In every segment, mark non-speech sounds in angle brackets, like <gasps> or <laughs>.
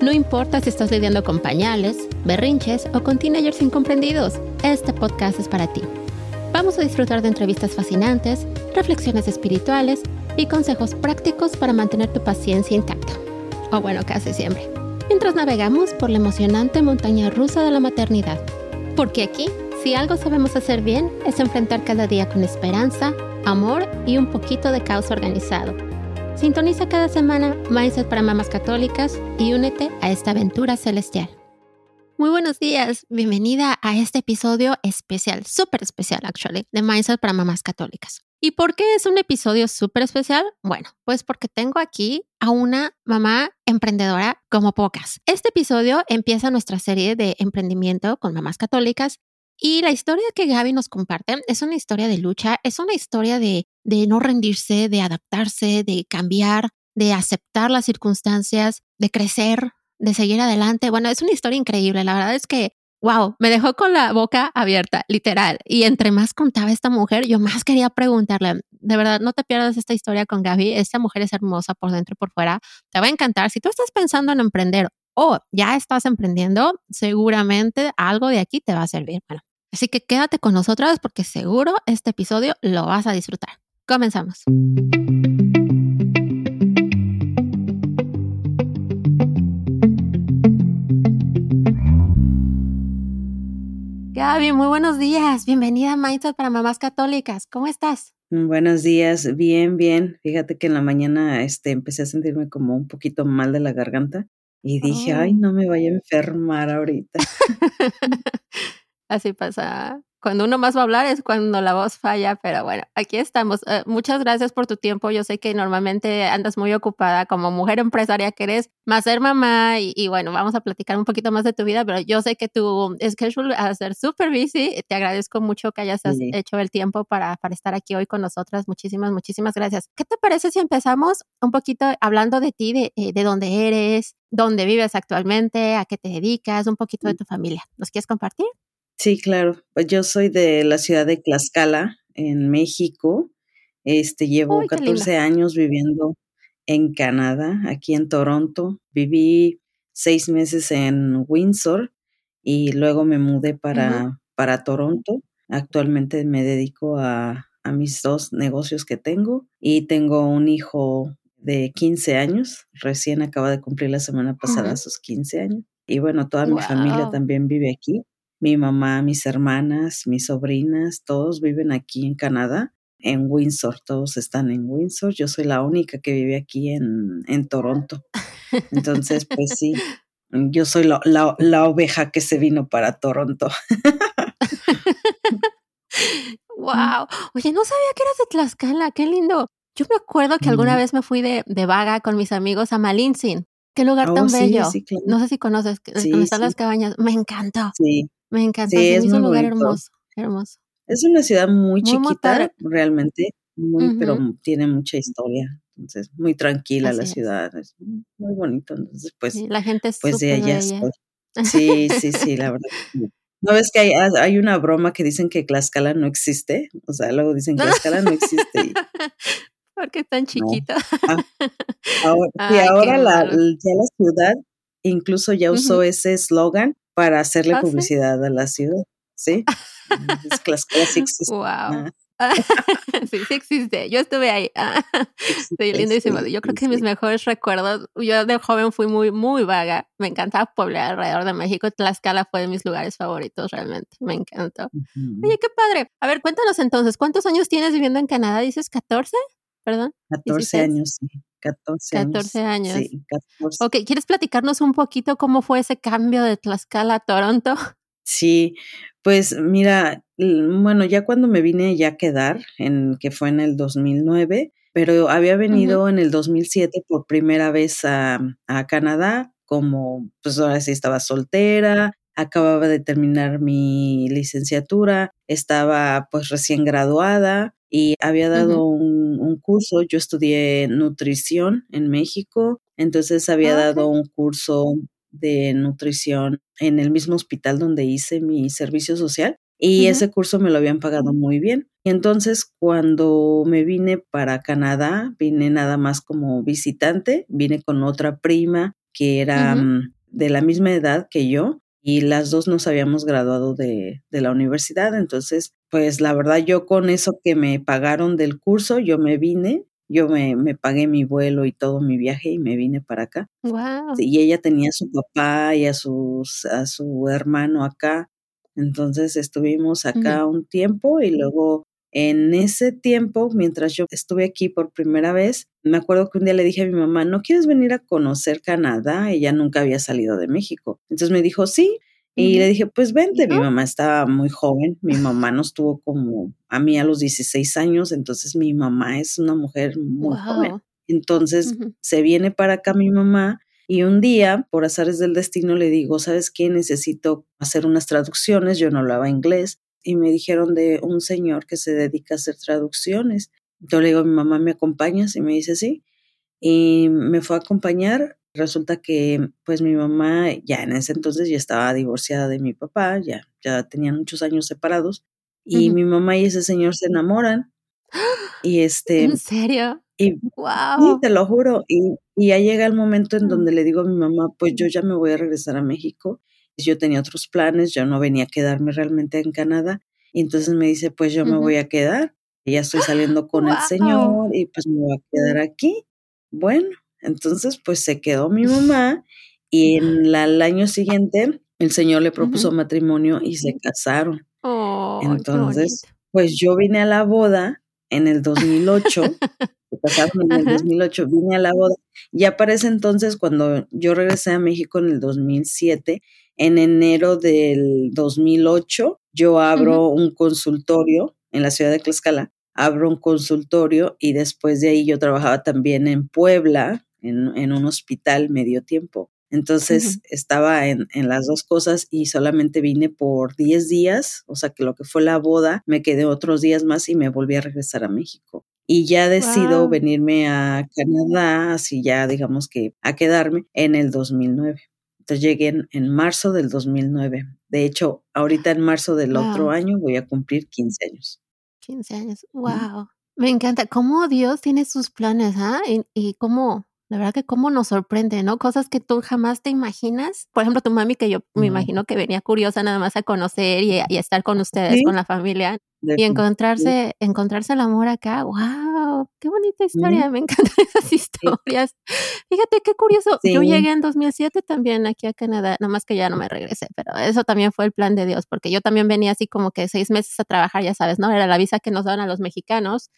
No importa si estás lidiando con pañales, berrinches o con teenagers incomprendidos, este podcast es para ti. Vamos a disfrutar de entrevistas fascinantes, reflexiones espirituales y consejos prácticos para mantener tu paciencia intacta. O bueno, casi siempre. Mientras navegamos por la emocionante montaña rusa de la maternidad. Porque aquí, si algo sabemos hacer bien, es enfrentar cada día con esperanza, amor y un poquito de caos organizado Sintoniza cada semana Mindset para Mamás Católicas y únete a esta aventura celestial. Muy buenos días, bienvenida a este episodio especial, súper especial actually, de Mindset para Mamás Católicas. ¿Y por qué es un episodio súper especial? Bueno, pues porque tengo aquí a una mamá emprendedora como pocas. Este episodio empieza nuestra serie de emprendimiento con mamás católicas y la historia que Gaby nos comparte es una historia de lucha, es una historia de, no rendirse, de adaptarse, de cambiar, de aceptar las circunstancias, de crecer, de seguir adelante. Bueno, es una historia increíble. La verdad es que, wow, me dejó con la boca abierta, literal. Y entre más contaba esta mujer, yo más quería preguntarle, de verdad, no te pierdas esta historia con Gaby. Esta mujer es hermosa por dentro y por fuera. Te va a encantar. Si tú estás pensando en emprender o ya estás emprendiendo, seguramente algo de aquí te va a servir. Bueno, así que quédate con nosotras porque seguro este episodio lo vas a disfrutar. Comenzamos. Gaby, muy buenos días. Bienvenida a Mindset para Mamás Católicas. ¿Cómo estás? Buenos días, bien, bien. Fíjate que en la mañana este, empecé a sentirme como un poquito mal de la garganta y dije, ay, no me vaya a enfermar ahorita. <laughs> Así pasa cuando uno más va a hablar es cuando la voz falla, pero bueno, aquí estamos. Eh, muchas gracias por tu tiempo. Yo sé que normalmente andas muy ocupada como mujer empresaria que eres, más ser mamá y, bueno, vamos a platicar un poquito más de tu vida, pero yo sé que tu schedule va a ser súper busy. Te agradezco mucho que hayas hecho el tiempo para, para estar aquí hoy con nosotras. Muchísimas, muchísimas gracias. ¿Qué te parece si empezamos un poquito hablando de ti, de, eh, de dónde eres, dónde vives actualmente, a qué te dedicas, un poquito de tu familia? ¿Nos quieres compartir? Sí, claro. Pues yo soy de la ciudad de Tlaxcala, en México. Este, llevo 14 años viviendo en Canadá, aquí en Toronto. Viví seis meses en Windsor y luego me mudé para, para Toronto. Actualmente me dedico a, a mis dos negocios que tengo y tengo un hijo de 15 años, recién acaba de cumplir la semana pasada sus 15 años. Y bueno, toda mi familia también vive aquí. Mi mamá, mis hermanas, mis sobrinas, todos viven aquí en Canadá, en Windsor, todos están en Windsor. Yo soy la única que vive aquí en, en Toronto. Entonces, pues sí, yo soy la, la, oveja que se vino para Toronto. <laughs> wow. Oye, no sabía que eras de Tlaxcala, qué lindo. Yo me acuerdo que alguna vez me fui de, de, vaga con mis amigos a Malintzin. Qué lugar tan oh, bello. No sé si conoces, donde están las cabañas. Me encantó. Sí. Me encanta, es, un lugar hermoso, hermoso. Es una ciudad muy, chiquita, realmente, muy, pero tiene mucha historia. Entonces, muy tranquila la ciudad, es muy bonito. Entonces, pues, la gente es pues de allá <laughs> Sí, sí, sí, la verdad. ¿No ves que hay, hay, una broma que dicen que Tlaxcala no existe? O sea, luego dicen que Tlaxcala no existe. <laughs> Porque es tan chiquito. Ah, <laughs> ahora, y ahora la, ya la ciudad incluso ya usó ese eslogan para hacerle ¿Ah, publicidad a la ciudad, ¿sí? <laughs> Classics. Wow. <laughs> sí, sí existe. Yo estuve ahí. <laughs> sí, lindísimo. Yo creo que mis mejores recuerdos, yo de joven fui muy, muy vaga. Me encantaba poblar alrededor de México. Tlaxcala fue de mis lugares favoritos, realmente. Me encantó. Oye, qué padre. A ver, cuéntanos entonces, ¿cuántos años tienes viviendo en Canadá? ¿Dices 14? Perdón. 14 años, sí. 14 años. 14 años. Sí, 14. Ok, ¿quieres platicarnos un poquito cómo fue ese cambio de Tlaxcala a Toronto? <laughs> Sí, pues mira, bueno, ya cuando me vine ya a quedar, en, que fue en el 2009, pero había venido en el 2007 por primera vez a, a, Canadá, como pues ahora sí estaba soltera, acababa de terminar mi licenciatura, estaba pues recién graduada y había dado un, un, curso, yo estudié nutrición en México, entonces había ah, dado un curso de nutrición en el mismo hospital donde hice mi servicio social y ese curso me lo habían pagado muy bien. Y entonces cuando me vine para Canadá, vine nada más como visitante, vine con otra prima que era mm, de la misma edad que yo y las dos nos habíamos graduado de, de, la universidad. Entonces, pues la verdad yo con eso que me pagaron del curso, yo me vine, yo me, me pagué mi vuelo y todo mi viaje y me vine para acá. Wow. Y ella tenía a su papá y a, sus, a su hermano acá. Entonces estuvimos acá un tiempo y luego en ese tiempo, mientras yo estuve aquí por primera vez, me acuerdo que un día le dije a mi mamá, ¿no quieres venir a conocer Canadá? Ella nunca había salido de México. Entonces me dijo, sí. Y le dije, pues vente, mi mamá estaba muy joven, mi mamá nos tuvo como a mí a los 16 años, entonces mi mamá es una mujer muy joven. Entonces se viene para acá mi mamá y un día, por azares del destino, le digo, ¿sabes qué? Necesito hacer unas traducciones, yo no hablaba inglés, y me dijeron de un señor que se dedica a hacer traducciones. Yo le digo, mi mamá me acompañas y me dice sí. Y me fue a acompañar. Resulta que pues mi mamá ya en ese entonces ya estaba divorciada de mi papá, ya, ya tenían muchos años separados. Y mi mamá y ese señor se enamoran. Y este. ¿En serio? Y, wow. te lo juro. Y, y ya llega el momento en donde le digo a mi mamá, pues yo ya me voy a regresar a México. Yo tenía otros planes, yo no venía a quedarme realmente en Canadá. Y entonces me dice, pues yo me voy a quedar. Ya estoy saliendo <gasps> con el señor y pues me voy a quedar aquí. Bueno, entonces pues se quedó mi <laughs> mamá y en la, el año siguiente el señor le propuso matrimonio y se casaron. entonces, pues yo vine a la boda en el 2008, se casaron en el 2008, vine a la boda. Ya para ese entonces, cuando yo regresé a México en el 2007, en enero del 2008, yo abro un consultorio en la ciudad de Tlaxcala, abro un consultorio y después de ahí yo trabajaba también en Puebla, en, un hospital medio tiempo. Entonces estaba en, en, las dos cosas y solamente vine por 10 días, o sea que lo que fue la boda, me quedé otros días más y me volví a regresar a México. Y ya decido venirme a Canadá, así ya digamos que a quedarme en el 2009. Entonces llegué en, marzo del 2009. De hecho, ahorita en marzo del otro año voy a cumplir 15 años. 15 años, wow. Me encanta cómo Dios tiene sus planes, ¿ah? Y, y cómo, la verdad que cómo nos sorprende, ¿no? Cosas que tú jamás te imaginas. Por ejemplo, tu mami, que yo me imagino que venía curiosa nada más a conocer y, a estar con ustedes, con la familia. Y encontrarse, encontrarse el amor acá, wow, qué bonita historia, me encantan <laughs> esas historias. Fíjate qué curioso, yo llegué en 2007 también aquí a Canadá, nada más que ya no me regresé, pero eso también fue el plan de Dios, porque yo también venía así como que seis meses a trabajar, ya sabes, ¿no? Era la visa que nos daban a los mexicanos,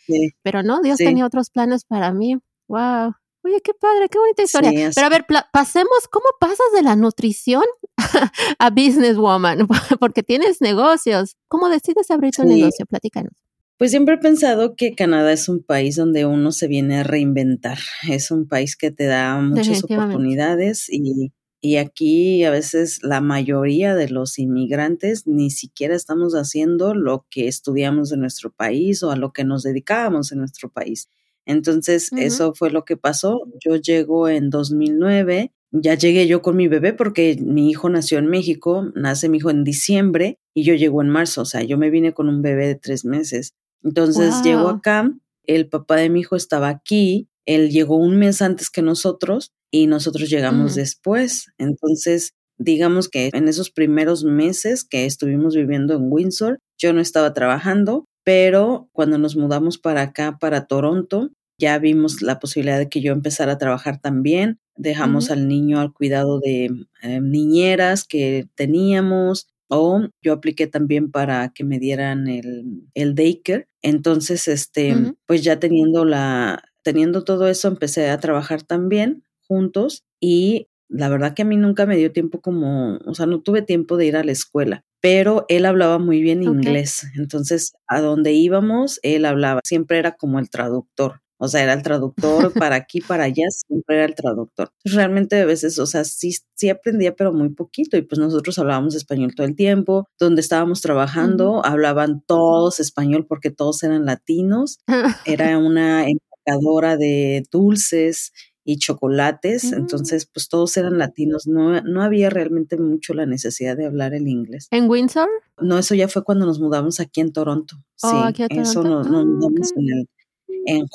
pero no, Dios tenía otros planes para mí, wow. Oye, qué padre, qué bonita historia. Pero a ver, pasemos, ¿cómo pasas de la nutrición <laughs> a businesswoman? <laughs> Porque tienes negocios. ¿Cómo decides abrir tu negocio? Platícanos. Pues siempre he pensado que Canadá es un país donde uno se viene a reinventar. Es un país que te da muchas oportunidades y, y aquí a veces la mayoría de los inmigrantes ni siquiera estamos haciendo lo que estudiamos en nuestro país o a lo que nos dedicábamos en nuestro país. Entonces, eso fue lo que pasó. Yo llego en 2009, ya llegué yo con mi bebé porque mi hijo nació en México, nace mi hijo en diciembre y yo llego en marzo, o sea, yo me vine con un bebé de tres meses. Entonces, llego acá, el papá de mi hijo estaba aquí, él llegó un mes antes que nosotros y nosotros llegamos después. Entonces, digamos que en esos primeros meses que estuvimos viviendo en Windsor, yo no estaba trabajando, pero cuando nos mudamos para acá, para Toronto, ya vimos la posibilidad de que yo empezara a trabajar también. Dejamos al niño al cuidado de eh, niñeras que teníamos o yo apliqué también para que me dieran el, el daycare. Entonces, este, pues ya teniendo la, teniendo todo eso, empecé a trabajar también juntos y la verdad que a mí nunca me dio tiempo como, o sea, no tuve tiempo de ir a la escuela, pero él hablaba muy bien inglés. Entonces, a donde íbamos, él hablaba, siempre era como el traductor. O sea, era el traductor para aquí, para allá, siempre era el traductor. Realmente a veces, o sea, sí, sí aprendía, pero muy poquito. Y pues nosotros hablábamos español todo el tiempo. Donde estábamos trabajando, hablaban todos español porque todos eran latinos. <laughs> Era una empacadora de dulces y chocolates, mm. entonces pues todos eran latinos, no, no había realmente mucho la necesidad de hablar el inglés. ¿En Windsor? No, eso ya fue cuando nos mudamos aquí en Toronto. Oh, sí, aquí a Toronto. eso nos, ah, mudamos en el, en,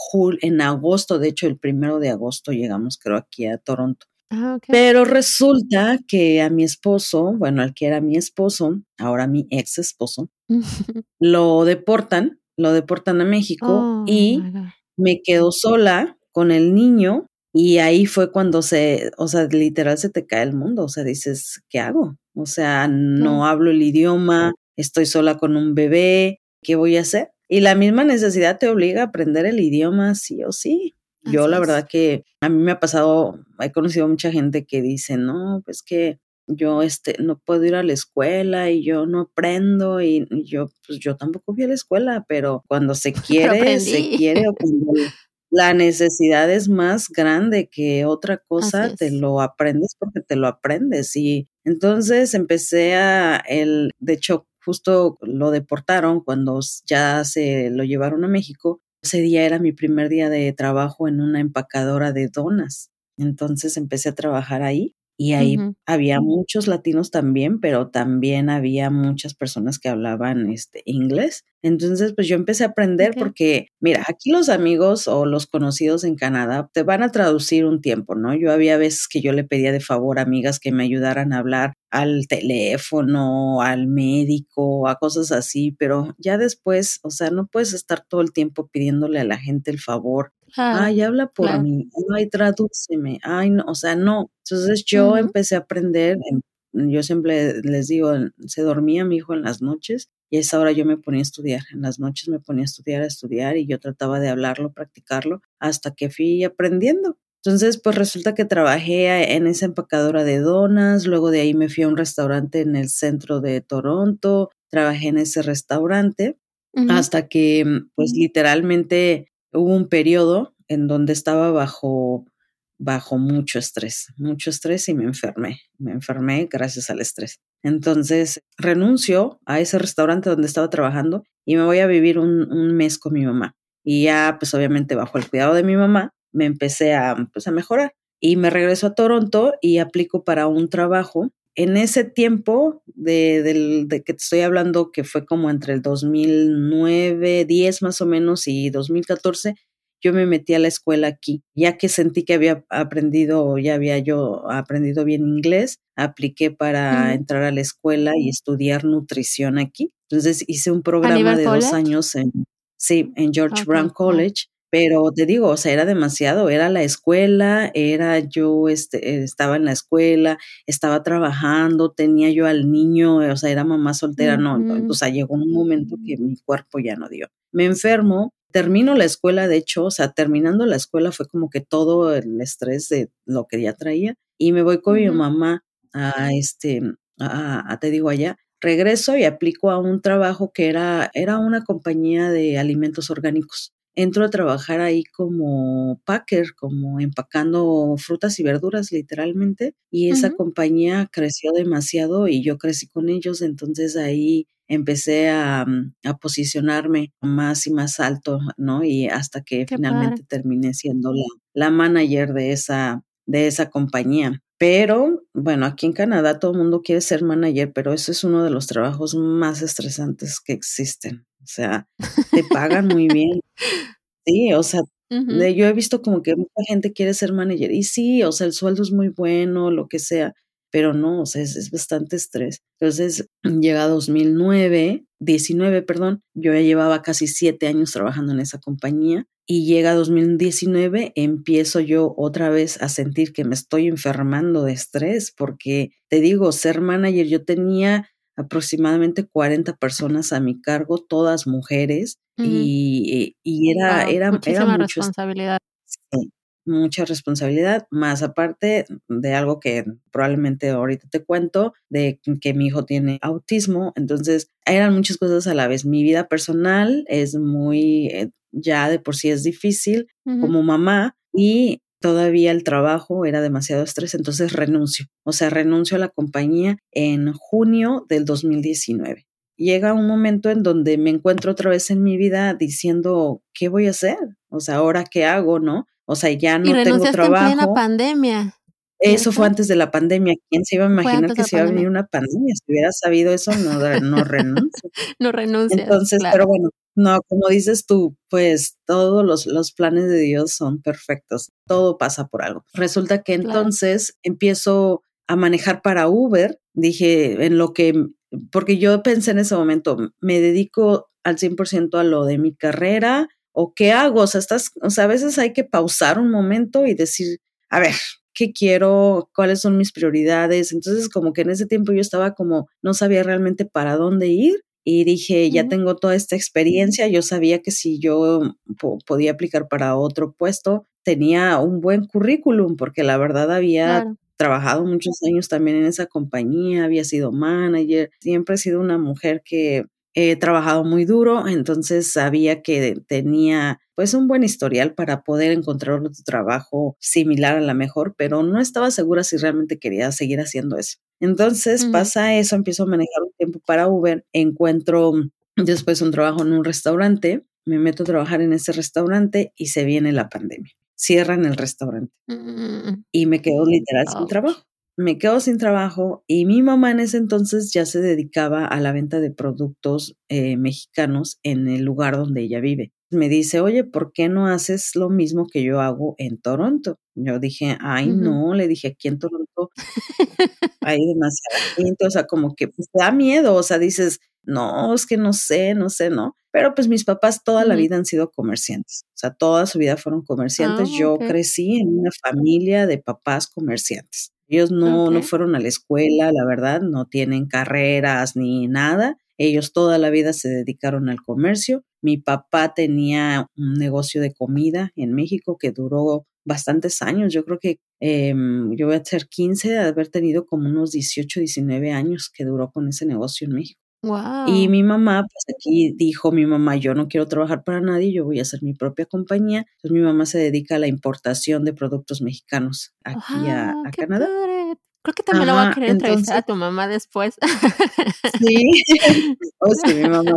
en agosto, de hecho el primero de agosto llegamos creo aquí a Toronto. Ah, Pero resulta que a mi esposo, bueno, al que era mi esposo, ahora mi ex esposo, <laughs> lo deportan, lo deportan a México oh, y me quedo sola con el niño y ahí fue cuando se, o sea, literal se te cae el mundo, o sea, dices, ¿qué hago? O sea, no hablo el idioma, estoy sola con un bebé, ¿qué voy a hacer? Y la misma necesidad te obliga a aprender el idioma sí o sí. Yo la verdad que a mí me ha pasado, he conocido mucha gente que dice, no, pues que yo este no puedo ir a la escuela y yo no aprendo y, yo pues yo tampoco fui a la escuela, pero cuando se <laughs> quiere, se quiere o <laughs> cuando la necesidad es más grande que otra cosa, te lo aprendes porque te lo aprendes. Y entonces empecé a, el, de hecho, justo lo deportaron cuando ya se lo llevaron a México. Ese día era mi primer día de trabajo en una empacadora de donas. Entonces empecé a trabajar ahí y ahí había muchos latinos también, pero también había muchas personas que hablaban este inglés. Entonces, pues yo empecé a aprender porque, mira, aquí los amigos o los conocidos en Canadá te van a traducir un tiempo, ¿no? Yo había veces que yo le pedía de favor a amigas que me ayudaran a hablar al teléfono, al médico, a cosas así, pero ya después, o sea, no puedes estar todo el tiempo pidiéndole a la gente el favor ay, habla por mí, ay, tradúceme, ay, no, o sea, no. Entonces yo empecé a aprender, yo siempre les digo, se dormía mi hijo en las noches y a esa hora yo me ponía a estudiar, en las noches me ponía a estudiar, a estudiar y yo trataba de hablarlo, practicarlo, hasta que fui aprendiendo. Entonces, pues resulta que trabajé en esa empacadora de donas, luego de ahí me fui a un restaurante en el centro de Toronto, trabajé en ese restaurante hasta que, pues literalmente hubo un periodo en donde estaba bajo, bajo mucho estrés, mucho estrés y me enfermé. Me enfermé gracias al estrés. Entonces renuncio a ese restaurante donde estaba trabajando y me voy a vivir un, un mes con mi mamá. Y ya, pues obviamente bajo el cuidado de mi mamá, me empecé a, pues, a mejorar. Y me regreso a Toronto y aplico para un trabajo en ese tiempo de, de, que te estoy hablando, que fue como entre el 2009, 10 más o menos y 2014, yo me metí a la escuela aquí, ya que sentí que había aprendido, ya había yo aprendido bien inglés, apliqué para entrar a la escuela y estudiar nutrición aquí. Entonces hice un programa de dos años en, sí, en George Brown College pero te digo, o sea, era demasiado, era la escuela, era yo, este, estaba en la escuela, estaba trabajando, tenía yo al niño, o sea, era mamá soltera, no, o sea, llegó un momento que mi cuerpo ya no dio. Me enfermo, termino la escuela, de hecho, o sea, terminando la escuela fue como que todo el estrés de lo que ya traía, y me voy con mi mamá a este, a, te digo allá, regreso y aplico a un trabajo que era, era una compañía de alimentos orgánicos entro a trabajar ahí como packer, como empacando frutas y verduras literalmente, y esa compañía creció demasiado y yo crecí con ellos, entonces ahí empecé a, mm, a posicionarme más y más alto, ¿no? Y hasta que finalmente terminé siendo la, la manager de esa, de esa compañía. Pero, bueno, aquí en Canadá todo el mundo quiere ser manager, pero eso es uno de los trabajos más estresantes que existen. O sea, te pagan muy bien. <laughs> Sí, o sea, yo he visto como que mucha gente quiere ser manager y sí, o sea, el sueldo es muy bueno, lo que sea, pero no, o sea, es, bastante estrés. Entonces, <clears throat> llega 2009, 19, perdón, yo ya llevaba casi siete años trabajando en esa compañía y llega 2019, empiezo yo otra vez a sentir que me estoy enfermando de estrés porque te digo, ser manager, yo tenía aproximadamente 40 personas a mi cargo, todas mujeres, y, y, era, era, era mucho, responsabilidad. mucha responsabilidad, más aparte de algo que probablemente ahorita te cuento, de que mi hijo tiene autismo, entonces eran muchas cosas a la vez. Mi vida personal es muy, eh, ya de por sí es difícil como mamá y todavía el trabajo era demasiado estrés, entonces renuncio. O sea, renuncio a la compañía en junio del 2019 llega un momento en donde me encuentro otra vez en mi vida diciendo, ¿qué voy a hacer? O sea, ¿ahora qué hago, no? O sea, ya no tengo trabajo. En plena pandemia. Eso fue antes de la pandemia. ¿Quién se iba a imaginar que se iba a venir una pandemia? Si hubiera sabido eso, no, no renuncio. <laughs> no renuncio. Entonces, pero bueno, no, como dices tú, pues todos los, los, planes de Dios son perfectos. Todo pasa por algo. Resulta que entonces empiezo a manejar para Uber. Dije, en lo que porque yo pensé en ese momento, me dedico al 100% a lo de mi carrera o qué hago, o sea, estás, o sea, a veces hay que pausar un momento y decir, a ver, ¿qué quiero? ¿Cuáles son mis prioridades? Entonces, como que en ese tiempo yo estaba como, no sabía realmente para dónde ir y dije, ya tengo toda esta experiencia, yo sabía que si yo podía aplicar para otro puesto, tenía un buen currículum, porque la verdad había trabajado muchos años también en esa compañía, había sido manager, siempre he sido una mujer que he trabajado muy duro, entonces sabía que tenía pues un buen historial para poder encontrar otro trabajo similar a la mejor, pero no estaba segura si realmente quería seguir haciendo eso. Entonces pasa eso, empiezo a manejar un tiempo para Uber, encuentro después un trabajo en un restaurante, me meto a trabajar en ese restaurante y se viene la pandemia cierran el restaurante. Mm. Y me quedo literal sin trabajo. Me quedo sin trabajo y mi mamá en ese entonces ya se dedicaba a la venta de productos eh, mexicanos en el lugar donde ella vive. Me dice, oye, ¿por qué no haces lo mismo que yo hago en Toronto? Yo dije, ay, no, le dije, aquí en Toronto <laughs> hay demasiada gente, o sea, como que pues, da miedo, o sea, dices, no, es que no sé, no sé, ¿no? Pero pues mis papás toda la vida han sido comerciantes, o sea, toda su vida fueron comerciantes. Ah, Yo crecí en una familia de papás comerciantes. Ellos no, no fueron a la escuela, la verdad, no tienen carreras ni nada. Ellos toda la vida se dedicaron al comercio. Mi papá tenía un negocio de comida en México que duró bastantes años. Yo creo que em, yo voy a ser 15 de haber tenido como unos 18, 19 años que duró con ese negocio en México. Y mi mamá, pues aquí dijo mi mamá, yo no quiero trabajar para nadie, yo voy a hacer mi propia compañía. Entonces mi mamá se dedica a la importación de productos mexicanos aquí a, Canadá. Creo que también lo voy a querer entrevistar a tu mamá después. Sí, o <laughs> <laughs> oh, sí, mi mamá.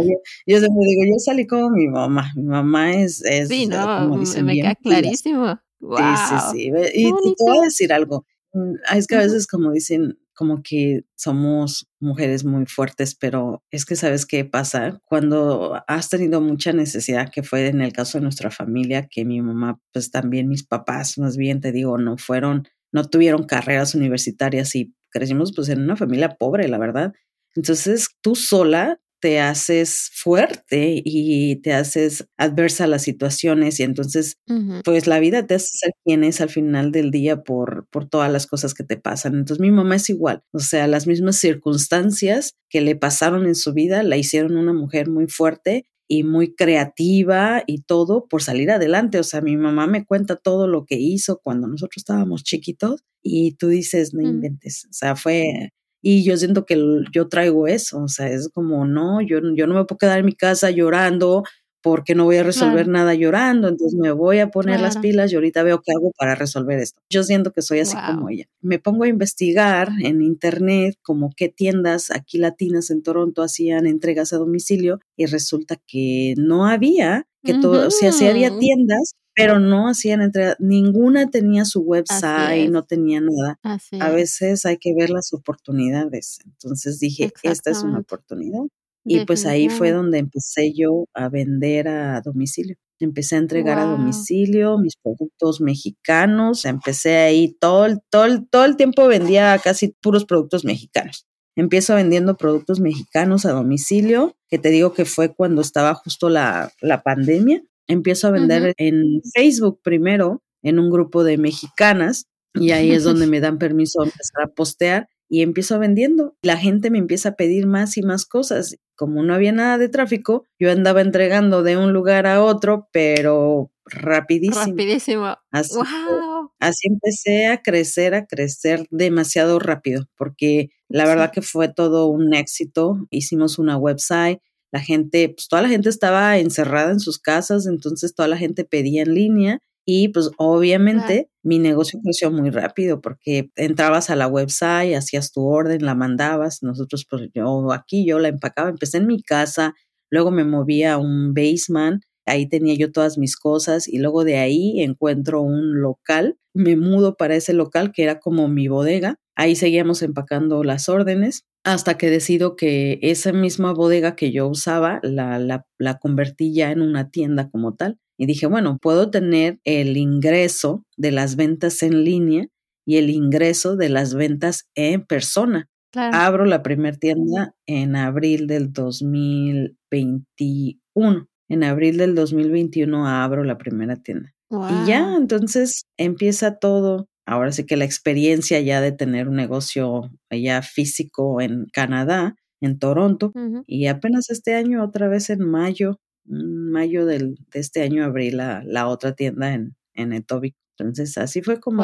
Yo, siempre digo, yo salí como mi mamá. Mi mamá es, es sí, no, me queda clarísimo. Sí, sí, sí. Y, y te voy a decir algo. Mm, es que a veces como dicen, como que somos mujeres muy fuertes, pero es que sabes qué pasa cuando has tenido mucha necesidad, que fue en el caso de nuestra familia, que mi mamá, pues también mis papás, más bien te digo, no fueron, no tuvieron carreras universitarias y crecimos pues en una familia pobre, la verdad. Entonces tú sola te haces fuerte y te haces adversa a las situaciones y entonces pues la vida te hace ser quien es al final del día por, por todas las cosas que te pasan. Entonces mi mamá es igual, o sea, las mismas circunstancias que le pasaron en su vida la hicieron una mujer muy fuerte y muy creativa y todo por salir adelante. O sea, mi mamá me cuenta todo lo que hizo cuando nosotros estábamos chiquitos y tú dices, no inventes. O sea, fue y yo siento que yo traigo eso, o sea, es como, no, yo, yo no me puedo quedar en mi casa llorando porque no voy a resolver nada llorando, entonces me voy a poner las pilas y ahorita veo qué hago para resolver esto. Yo siento que soy así como ella. Me pongo a investigar en internet como qué tiendas aquí latinas en Toronto hacían entregas a domicilio y resulta que no había, que todo, o sea, sí había tiendas, pero no hacían entrega, ninguna tenía su website, no tenía nada. a veces hay que ver las oportunidades. Entonces dije, esta es una oportunidad. Y pues ahí fue donde empecé yo a vender a domicilio. Empecé a entregar a domicilio mis productos mexicanos. Empecé ahí todo el, todo, todo el tiempo vendía casi puros productos mexicanos. Empiezo vendiendo productos mexicanos a domicilio, que te digo que fue cuando estaba justo la, la pandemia empiezo a vender en Facebook primero, en un grupo de mexicanas, y ahí es donde me dan permiso a empezar a postear y empiezo vendiendo. La gente me empieza a pedir más y más cosas. Como no había nada de tráfico, yo andaba entregando de un lugar a otro, pero rapidísimo. Rapidísimo. Así, wow. así empecé a crecer, a crecer demasiado rápido, porque la verdad que fue todo un éxito. Hicimos una website, la gente, pues toda la gente estaba encerrada en sus casas, entonces toda la gente pedía en línea y pues obviamente mi negocio creció muy rápido porque entrabas a la website, hacías tu orden, la mandabas, nosotros pues yo aquí yo la empacaba, empecé en mi casa, luego me movía a un basement, ahí tenía yo todas mis cosas y luego de ahí encuentro un local, me mudo para ese local que era como mi bodega, ahí seguíamos empacando las órdenes hasta que decido que esa misma bodega que yo usaba la, la, la convertí ya en una tienda como tal y dije, bueno, puedo tener el ingreso de las ventas en línea y el ingreso de las ventas en persona. Abro la primera tienda en abril del 2021. En abril del 2021 abro la primera tienda. Y ya, entonces empieza todo. Ahora sí que la experiencia ya de tener un negocio allá físico en Canadá, en Toronto, y apenas este año, otra vez en mayo, mayo del, de este año abrí la, la otra tienda en, en Etobicoke. Entonces así fue como,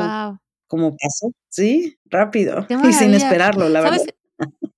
como pasó, sí, rápido y sin esperarlo, la verdad.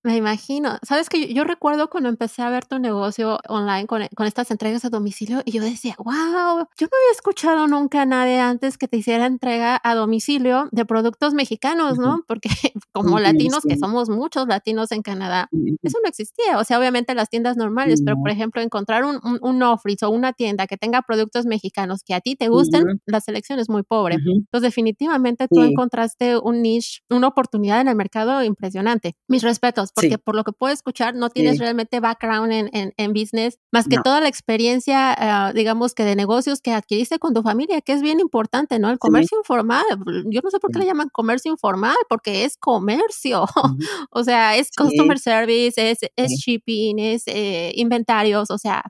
Me imagino. Sabes que yo, recuerdo cuando empecé a ver tu negocio online con, con, estas entregas a domicilio y yo decía, wow, yo no había escuchado nunca a nadie antes que te hiciera entrega a domicilio de productos mexicanos, ¿no? <laughs> Porque como latinos, que somos muchos latinos en Canadá, eso no existía. O sea, obviamente las tiendas normales, pero por ejemplo, encontrar un, un, un o una tienda que tenga productos mexicanos que a ti te gusten, la selección es muy pobre. Entonces, definitivamente tú encontraste un niche, una oportunidad en el mercado impresionante. Mis respetos porque por lo que puedo escuchar no tienes realmente background en, en, en, business, más que toda la experiencia, uh, digamos que de negocios que adquiriste con tu familia, que es bien importante, ¿no? El comercio informal, yo no sé por qué le llaman comercio informal, porque es comercio, <laughs> o sea, es customer service, es, es shipping, es eh, inventarios, o sea,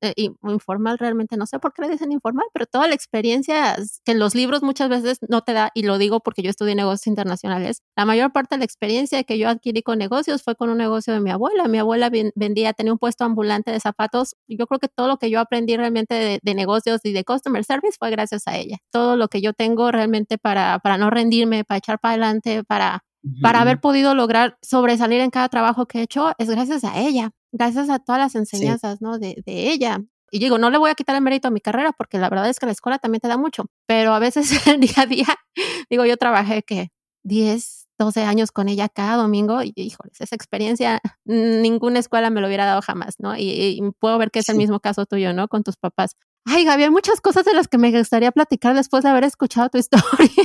eh, informal realmente no sé por qué le dicen informal, pero toda la experiencia que en los libros muchas veces no te da, y lo digo porque yo estudié negocios internacionales, la mayor parte de la experiencia que yo adquirí con negocios fue con un negocio de mi abuela. Mi abuela vendía, tenía un puesto ambulante de zapatos. Yo creo que todo lo que yo aprendí realmente de, negocios y de customer service fue gracias a ella. Todo lo que yo tengo realmente para, para no rendirme, para echar para adelante, para para haber podido lograr sobresalir en cada trabajo que he hecho es gracias a ella gracias a todas las enseñanzas, ¿no? De, de ella. Y digo, no le voy a quitar el mérito a mi carrera porque la verdad es que la escuela también te da mucho, pero a veces <laughs> el día a día, digo, yo trabajé que 10, 12 años con ella cada domingo y híjoles, esa experiencia ninguna escuela me lo hubiera dado jamás, ¿no? Y, puedo ver que es el mismo caso tuyo, ¿no? Con tus papás. Ay, Gaby, hay muchas cosas de las que me gustaría platicar después de haber escuchado tu <laughs> historia.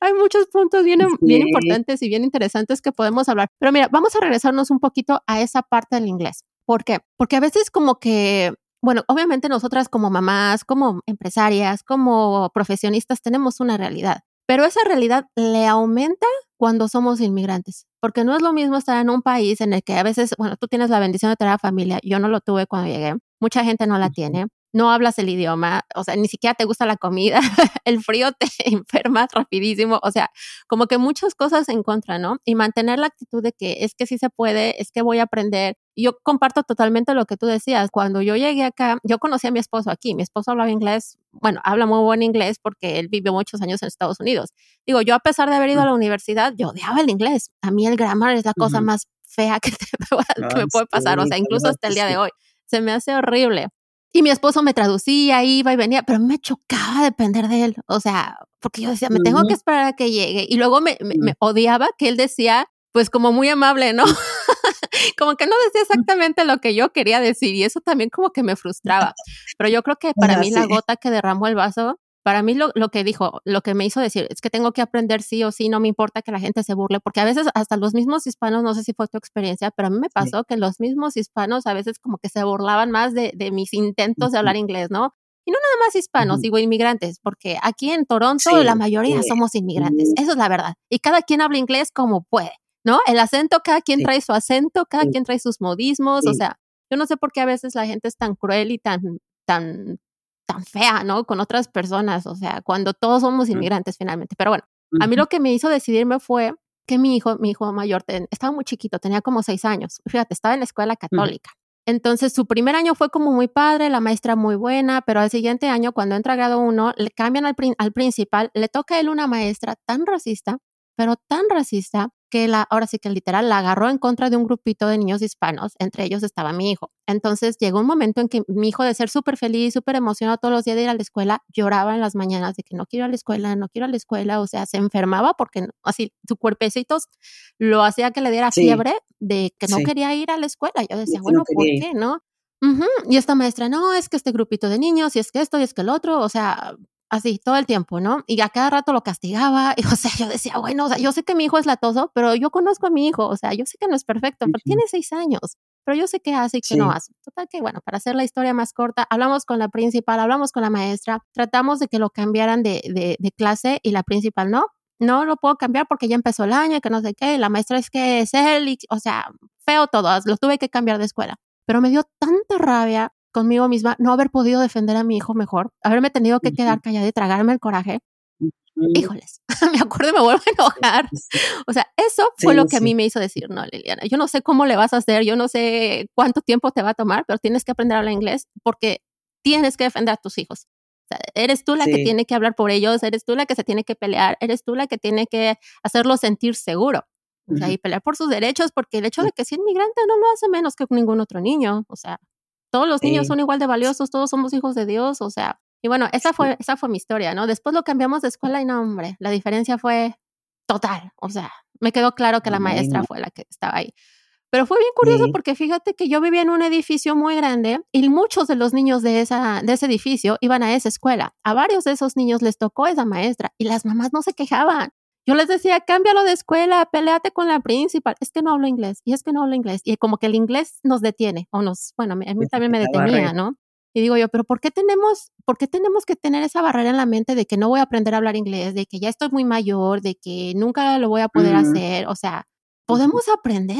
hay muchos puntos bien, bien importantes y bien interesantes que podemos hablar. Pero mira, vamos a regresarnos un poquito a esa parte del inglés. ¿Por qué? Porque a veces como que, bueno, obviamente nosotras como mamás, como empresarias, como profesionistas tenemos una realidad, pero esa realidad le aumenta cuando somos inmigrantes, porque no es lo mismo estar en un país en el que a veces, bueno, tú tienes la bendición de tener familia, yo no lo tuve cuando llegué, mucha gente no la tiene, no hablas el idioma, o sea, ni siquiera te gusta la comida, <laughs> el frío te <laughs> enferma rapidísimo, o sea, como que muchas cosas en contra, ¿no? Y mantener la actitud de que es que sí se puede, es que voy a aprender. Yo comparto totalmente lo que tú decías. Cuando yo llegué acá, yo conocí a mi esposo aquí. Mi esposo hablaba inglés, bueno, habla muy buen inglés porque él vivió muchos años en Estados Unidos. Digo, yo a pesar de haber ido a la universidad, yo odiaba el inglés. A mí el grammar es la cosa más fea que, <laughs> que me puede pasar, o sea, incluso hasta el día de hoy. Se me hace horrible. Y mi esposo me traducía, iba y venía, pero me chocaba depender de él. O sea, porque yo decía, me tengo que esperar a que llegue. Y luego me, me, odiaba que él decía, pues como muy amable, ¿no? <laughs> como que no decía exactamente lo que yo quería decir y eso también como que me frustraba. <laughs> Pero yo creo que para mí la gota que derramó el vaso para mí lo, lo, que dijo, lo que me hizo decir es que tengo que aprender sí o sí, no me importa que la gente se burle, porque a veces hasta los mismos hispanos, no sé si fue tu experiencia, pero a mí me pasó que los mismos hispanos a veces como que se burlaban más de, de mis intentos de hablar inglés, ¿no? Y no nada más hispanos, digo inmigrantes, porque aquí en Toronto la mayoría somos inmigrantes, eso es la verdad. Y cada quien habla inglés como puede, ¿no? El acento, cada quien trae su acento, cada quien trae sus modismos, o sea, yo no sé por qué a veces la gente es tan cruel y tan, tan tan fea, ¿no? Con otras personas, o sea, cuando todos somos inmigrantes finalmente. Pero bueno, a mí lo que me hizo decidirme fue que mi hijo, mi hijo mayor, estaba muy chiquito, tenía como seis años. Fíjate, estaba en la escuela católica. Entonces, su primer año fue como muy padre, la maestra muy buena, pero al siguiente año, cuando entra grado uno, le cambian al, al principal, le toca a él una maestra tan racista, pero tan racista, que la, ahora sí que literal la agarró en contra de un grupito de niños hispanos, entre ellos estaba mi hijo. Entonces llegó un momento en que mi hijo de ser súper feliz, súper emocionado todos los días de ir a la escuela, lloraba en las mañanas de que no quiero ir a la escuela, no quiero ir a la escuela, o sea, se enfermaba porque así su cuerpecito lo hacía que le diera fiebre de que no quería ir a la escuela. Yo decía, bueno, ¿por qué no? Y esta maestra, no, es que este grupito de niños, y es que esto, y es que el otro, o sea, así todo el tiempo, ¿no? Y a cada rato lo castigaba, <laughs> y o sea, yo decía, bueno, o sea, yo sé que mi hijo es latoso, pero yo conozco a mi hijo, o sea, yo sé que no es perfecto, pero tiene seis años, pero yo sé qué hace y qué no hace. Total que, bueno, para hacer la historia más corta, hablamos con la principal, hablamos con la maestra, tratamos de que lo cambiaran de, de, de clase y la principal no, no lo puedo cambiar porque ya empezó el año y que no sé qué, y la maestra es que es él, y, o sea, feo todo, lo tuve que cambiar de escuela. Pero me dio tanta rabia conmigo misma no haber podido defender a mi hijo mejor, haberme tenido que quedar callada y tragarme el coraje. Híjoles, <laughs> me acuerdo y me vuelvo a enojar. O sea, eso fue lo que a mí me hizo decir, no, Liliana, yo no sé cómo le vas a hacer, yo no sé cuánto tiempo te va a tomar, pero tienes que aprender a hablar inglés porque tienes que defender a tus hijos. O sea, eres tú la que tiene que hablar por ellos, eres tú la que se tiene que pelear, eres tú la que tiene que hacerlo sentir seguro. O sea, y pelear por sus derechos, porque el hecho de que sea inmigrante no lo hace menos que ningún otro niño. O sea, todos los niños son igual de valiosos, todos somos hijos de Dios, o sea, y bueno, esa fue, esa fue mi historia, ¿no? Después lo cambiamos de escuela y no, hombre, la diferencia fue total, o sea, me quedó claro que la maestra fue la que estaba ahí. Pero fue bien curioso porque fíjate que yo vivía en un edificio muy grande y muchos de los niños de, esa, de ese edificio iban a esa escuela. A varios de esos niños les tocó esa maestra y las mamás no se quejaban. Yo les decía, cámbialo de escuela, peleate con la principal. Es que no hablo inglés y es que no hablo inglés. Y como que el inglés nos detiene o nos, bueno, a mí también me detenía, ¿no? Y digo yo, pero ¿por qué tenemos, por qué tenemos que tener esa barrera en la mente de que no voy a aprender a hablar inglés, de que ya estoy muy mayor, de que nunca lo voy a poder hacer? O sea, podemos aprender,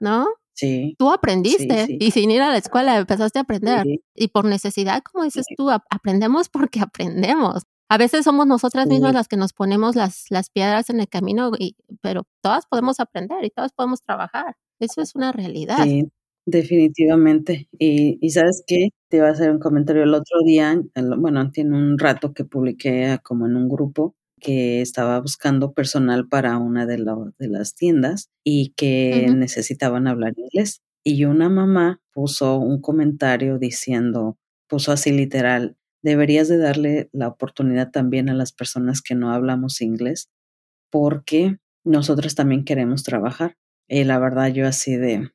¿no? Sí. Tú aprendiste y sin ir a la escuela empezaste a aprender. Y por necesidad, como dices tú, aprendemos porque <laughs> aprendemos. A veces somos nosotras mismas las que nos ponemos las, las piedras en el camino, y, pero todas podemos aprender y todas podemos trabajar. Eso es una realidad. Sí, definitivamente. Y, y sabes qué, te iba a hacer un comentario el otro día, bueno, tiene un rato que publiqué como en un grupo que estaba buscando personal para una de, de las tiendas y que necesitaban hablar inglés. Y una mamá puso un comentario diciendo, puso así literal, deberías de darle la oportunidad también a las personas que no hablamos inglés, porque nosotros también queremos trabajar. Y la verdad, yo así de,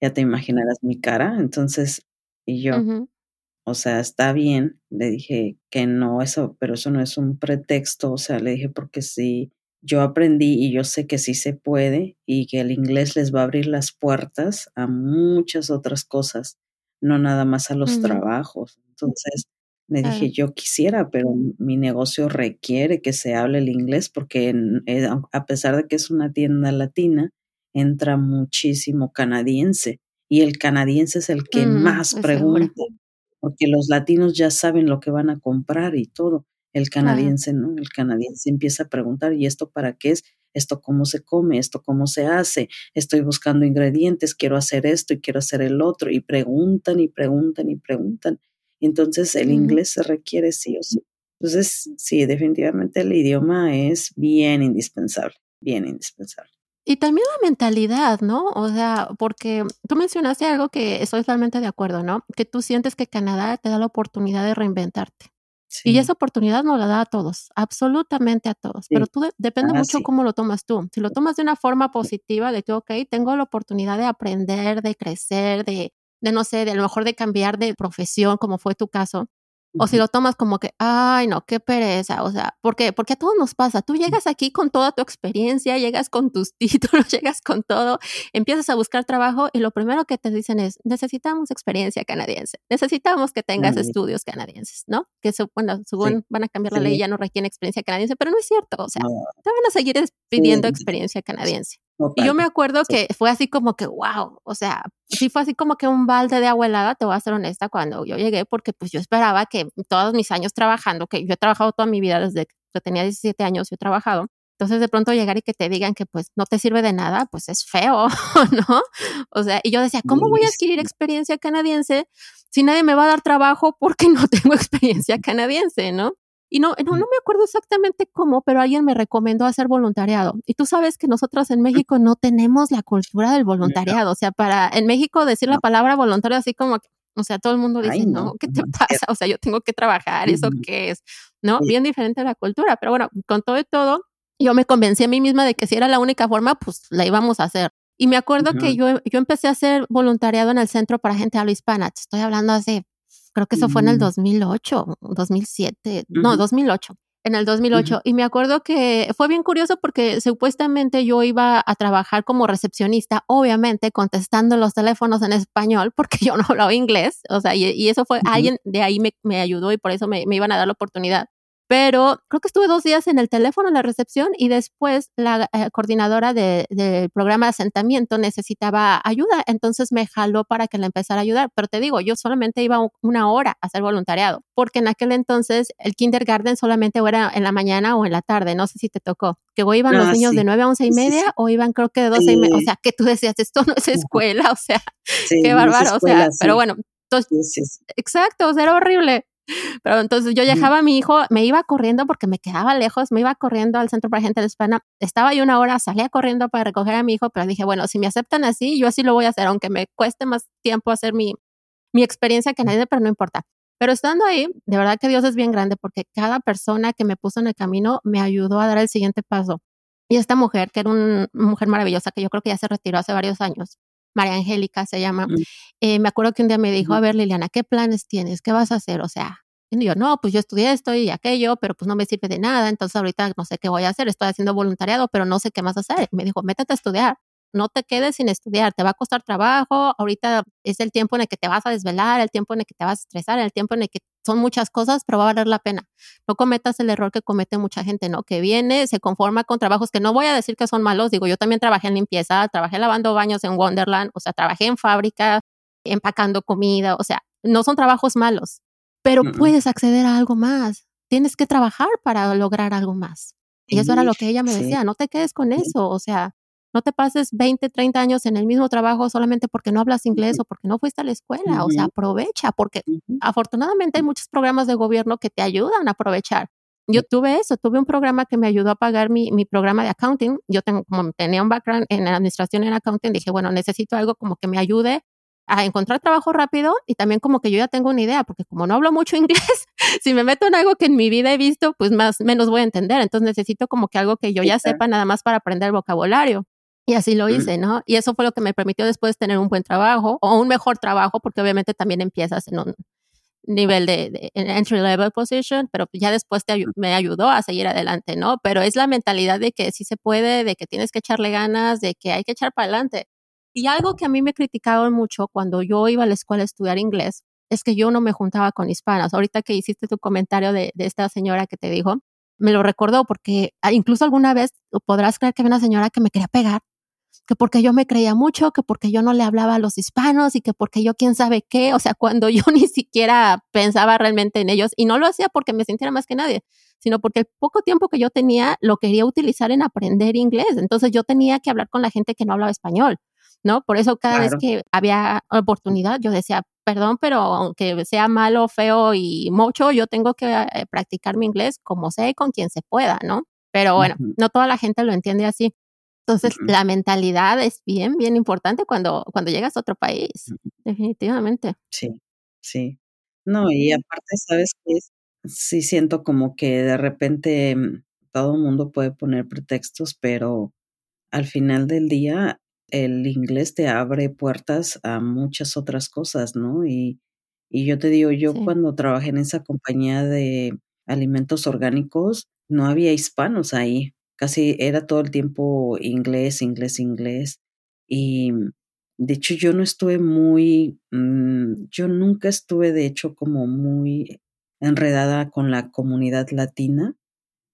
ya te imaginarás mi cara, entonces, y yo, o sea, está bien, le dije que no, eso, pero eso no es un pretexto, o sea, le dije porque sí, yo aprendí y yo sé que sí se puede y que el inglés les va a abrir las puertas a muchas otras cosas, no nada más a los trabajos. Entonces, le dije, yo quisiera, pero mi negocio requiere que se hable el inglés porque eh, a pesar de que es una tienda latina, entra muchísimo canadiense y el canadiense es el que mm, más pregunta, porque los latinos ya saben lo que van a comprar y todo. El canadiense no, el canadiense empieza a preguntar, ¿y esto para qué es? ¿Esto cómo se come? ¿Esto cómo se hace? Estoy buscando ingredientes, quiero hacer esto y quiero hacer el otro. Y preguntan y preguntan y preguntan. Entonces el inglés se requiere sí o sí. Entonces, sí, definitivamente el idioma es bien indispensable, bien indispensable. Y también la mentalidad, ¿no? O sea, porque tú mencionaste algo que estoy totalmente de acuerdo, ¿no? Que tú sientes que Canadá te da la oportunidad de reinventarte. Y esa oportunidad no la da a todos, absolutamente a todos. Pero tú depende ah, mucho cómo lo tomas tú. Si lo tomas de una forma positiva, de que, ok, tengo la oportunidad de aprender, de crecer, de de no sé, de a lo mejor de cambiar de profesión, como fue tu caso, o si lo tomas como que, ay, no, qué pereza, o sea, ¿por qué? Porque a todos nos pasa. Tú llegas aquí con toda tu experiencia, llegas con tus <laughs> títulos, llegas con todo, empiezas a buscar trabajo y lo primero que te dicen es, necesitamos experiencia canadiense, necesitamos que tengas estudios canadienses, ¿no? Que bueno, según van a cambiar la ley ya no requieren experiencia canadiense, pero no es cierto, o sea, te van a seguir pidiendo experiencia canadiense. Y yo me acuerdo que fue así como que, wow, o sea, sí fue así como que un balde de agua helada, te voy a ser honesta, cuando yo llegué, porque pues yo esperaba que todos mis años trabajando, que yo he trabajado toda mi vida desde que tenía 17 años, yo he trabajado, Entonces de pronto llegar y que te digan que pues no te sirve de nada, pues es feo, <laughs> ¿no? O sea, y yo decía, ¿cómo voy a adquirir experiencia canadiense si nadie me va a dar trabajo porque <laughs> no tengo experiencia canadiense, ¿no? Y no, no, no me acuerdo exactamente cómo, pero alguien me recomendó hacer voluntariado. Y tú sabes que nosotros en México no tenemos la cultura del voluntariado. O sea, para en México decir la palabra voluntario así como, o sea, todo el mundo dice, no, ¿qué te pasa? O sea, yo tengo que trabajar, ¿eso qué es? ¿No? Bien diferente a la cultura. Pero bueno, con todo y todo, yo me convencí a mí misma de que si era la única forma, pues la íbamos a hacer. Y me acuerdo que yo, yo empecé a hacer voluntariado en el Centro para Gente Habla Hispana. estoy hablando hace creo que eso fue en el 2008, 2007, no, 2008 en el 2008. Y me acuerdo que fue bien curioso porque supuestamente yo iba a trabajar como recepcionista, obviamente contestando los teléfonos en español porque yo no hablaba inglés. O sea, y, eso fue alguien de ahí me, me, ayudó y por eso me, me, iban a dar la oportunidad pero creo que estuve dos días en el teléfono en la recepción y después la eh, coordinadora del programa de asentamiento necesitaba ayuda, entonces me jaló para que le empezara a ayudar, pero te digo, yo solamente iba una hora a hacer voluntariado, porque en aquel entonces el kindergarten solamente era en la mañana o en la tarde, no sé si te tocó, que o iban los niños de nueve a once y media o iban creo que de doce y media, o sea, que tú decías, esto no es escuela, o sea, qué bárbaro, o sea, pero bueno, entonces, exacto, o sea, era horrible. Pero entonces yo dejaba a mi hijo, me iba corriendo porque me quedaba lejos, me iba corriendo al centro para gente de hispana. Estaba ahí una hora, salía corriendo para recoger a mi hijo, pero dije, bueno, si me aceptan así, yo así lo voy a hacer, aunque me cueste más tiempo hacer mi, mi experiencia que nadie, pero no importa. Pero estando ahí, de verdad que Dios es bien grande porque cada persona que me puso en el camino me ayudó a dar el siguiente paso. Y esta mujer, que era una mujer maravillosa, que yo creo que ya se retiró hace varios años, María Angélica se llama. Eh, me acuerdo que un día me dijo, a ver, Liliana, ¿qué planes tienes? ¿Qué vas a hacer? O sea, y yo, no, pues yo estudié esto y aquello, pero pues no me sirve de nada, entonces ahorita no sé qué voy a hacer, estoy haciendo voluntariado, pero no sé qué más hacer. me dijo, métete a estudiar, no te quedes sin estudiar, te va a costar trabajo, ahorita es el tiempo en el que te vas a desvelar, el tiempo en el que te vas a estresar, el tiempo en el que son muchas cosas, pero va a valer la pena. No cometas el error que comete mucha gente, ¿no? Que viene, se conforma con trabajos que no voy a decir que son malos, digo, yo también trabajé en limpieza, trabajé lavando baños en Wonderland, o sea, trabajé en fábrica, empacando comida, o sea, no son trabajos malos, pero puedes acceder a algo más. Tienes que trabajar para lograr algo más. Y eso era lo que ella me decía, no te quedes con eso, o sea, no te pases 20, 30 años en el mismo trabajo solamente porque no hablas inglés o porque no fuiste a la escuela. O sea, aprovecha, porque afortunadamente hay muchos programas de gobierno que te ayudan a aprovechar. Yo tuve eso, tuve un programa que me ayudó a pagar mi, mi programa de accounting. Yo tengo, como tenía un background en administración en accounting, dije, bueno, necesito algo como que me ayude a encontrar trabajo rápido y también como que yo ya tengo una idea, porque como no hablo mucho <laughs> inglés, si me meto en algo que en mi vida he visto, pues más menos voy a entender. Entonces necesito como que algo que yo ya sepa nada más para aprender el vocabulario. Y así lo hice, ¿no? Y eso fue lo que me permitió después tener un buen trabajo o un mejor trabajo, porque obviamente también empiezas en un nivel de, entry level position, pero ya después te, me ayudó a seguir adelante, ¿no? Pero es la mentalidad de que sí se puede, de que tienes que echarle ganas, de que hay que echar para adelante. Y algo que a mí me criticaban mucho cuando yo iba a la escuela a estudiar inglés es que yo no me juntaba con hispanas. Ahorita que hiciste tu comentario de, de esta señora que te dijo, me lo recordó porque ah, incluso alguna vez podrás creer que había una señora que me quería pegar que porque yo me creía mucho, que porque yo no le hablaba a los hispanos y que porque yo quién sabe qué, o sea, cuando yo <laughs> ni siquiera pensaba realmente en ellos y no lo hacía porque me sintiera más que nadie, sino porque el poco tiempo que yo tenía lo quería utilizar en aprender inglés, entonces yo tenía que hablar con la gente que no hablaba español. ¿No? Por eso cada vez que había oportunidad, yo decía, perdón, pero aunque sea malo, feo y mucho, yo tengo que eh, practicar mi inglés como sé, con quien se pueda, ¿no? Pero bueno, no toda la gente lo entiende así. Entonces, la mentalidad es bien, bien importante cuando, cuando llegas a otro país, definitivamente. Sí, sí. No, y aparte, ¿sabes qué? Sí siento como que de repente mm, todo el mundo puede poner pretextos, pero al final del día el inglés te abre puertas a muchas otras cosas, ¿no? Y, y yo te digo, yo cuando trabajé en esa compañía de alimentos orgánicos, no había hispanos ahí casi era todo el tiempo inglés, inglés, inglés. Y de hecho yo no estuve muy, mm, yo nunca estuve de hecho como muy enredada con la comunidad latina.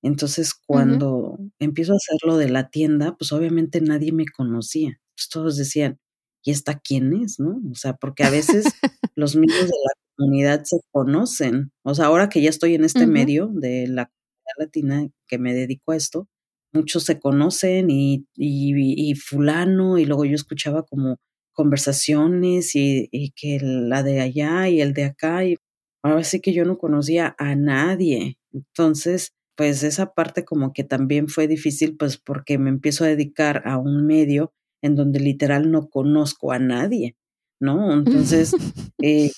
Entonces cuando empiezo a hacer lo de la tienda, pues obviamente nadie me conocía. Pues todos decían, ¿y esta quién es? ¿No? O sea, porque a veces <laughs> los miembros de la comunidad se conocen. O sea, ahora que ya estoy en este medio de la comunidad latina que me dedico a esto, muchos se conocen y, y, fulano, y luego yo escuchaba como conversaciones y, y, que la de allá y el de acá, y ahora sí que yo no conocía a nadie. Entonces, pues esa parte como que también fue difícil, pues porque me empiezo a dedicar a un medio en donde literal no conozco a nadie, ¿no? <laughs> Entonces, eh,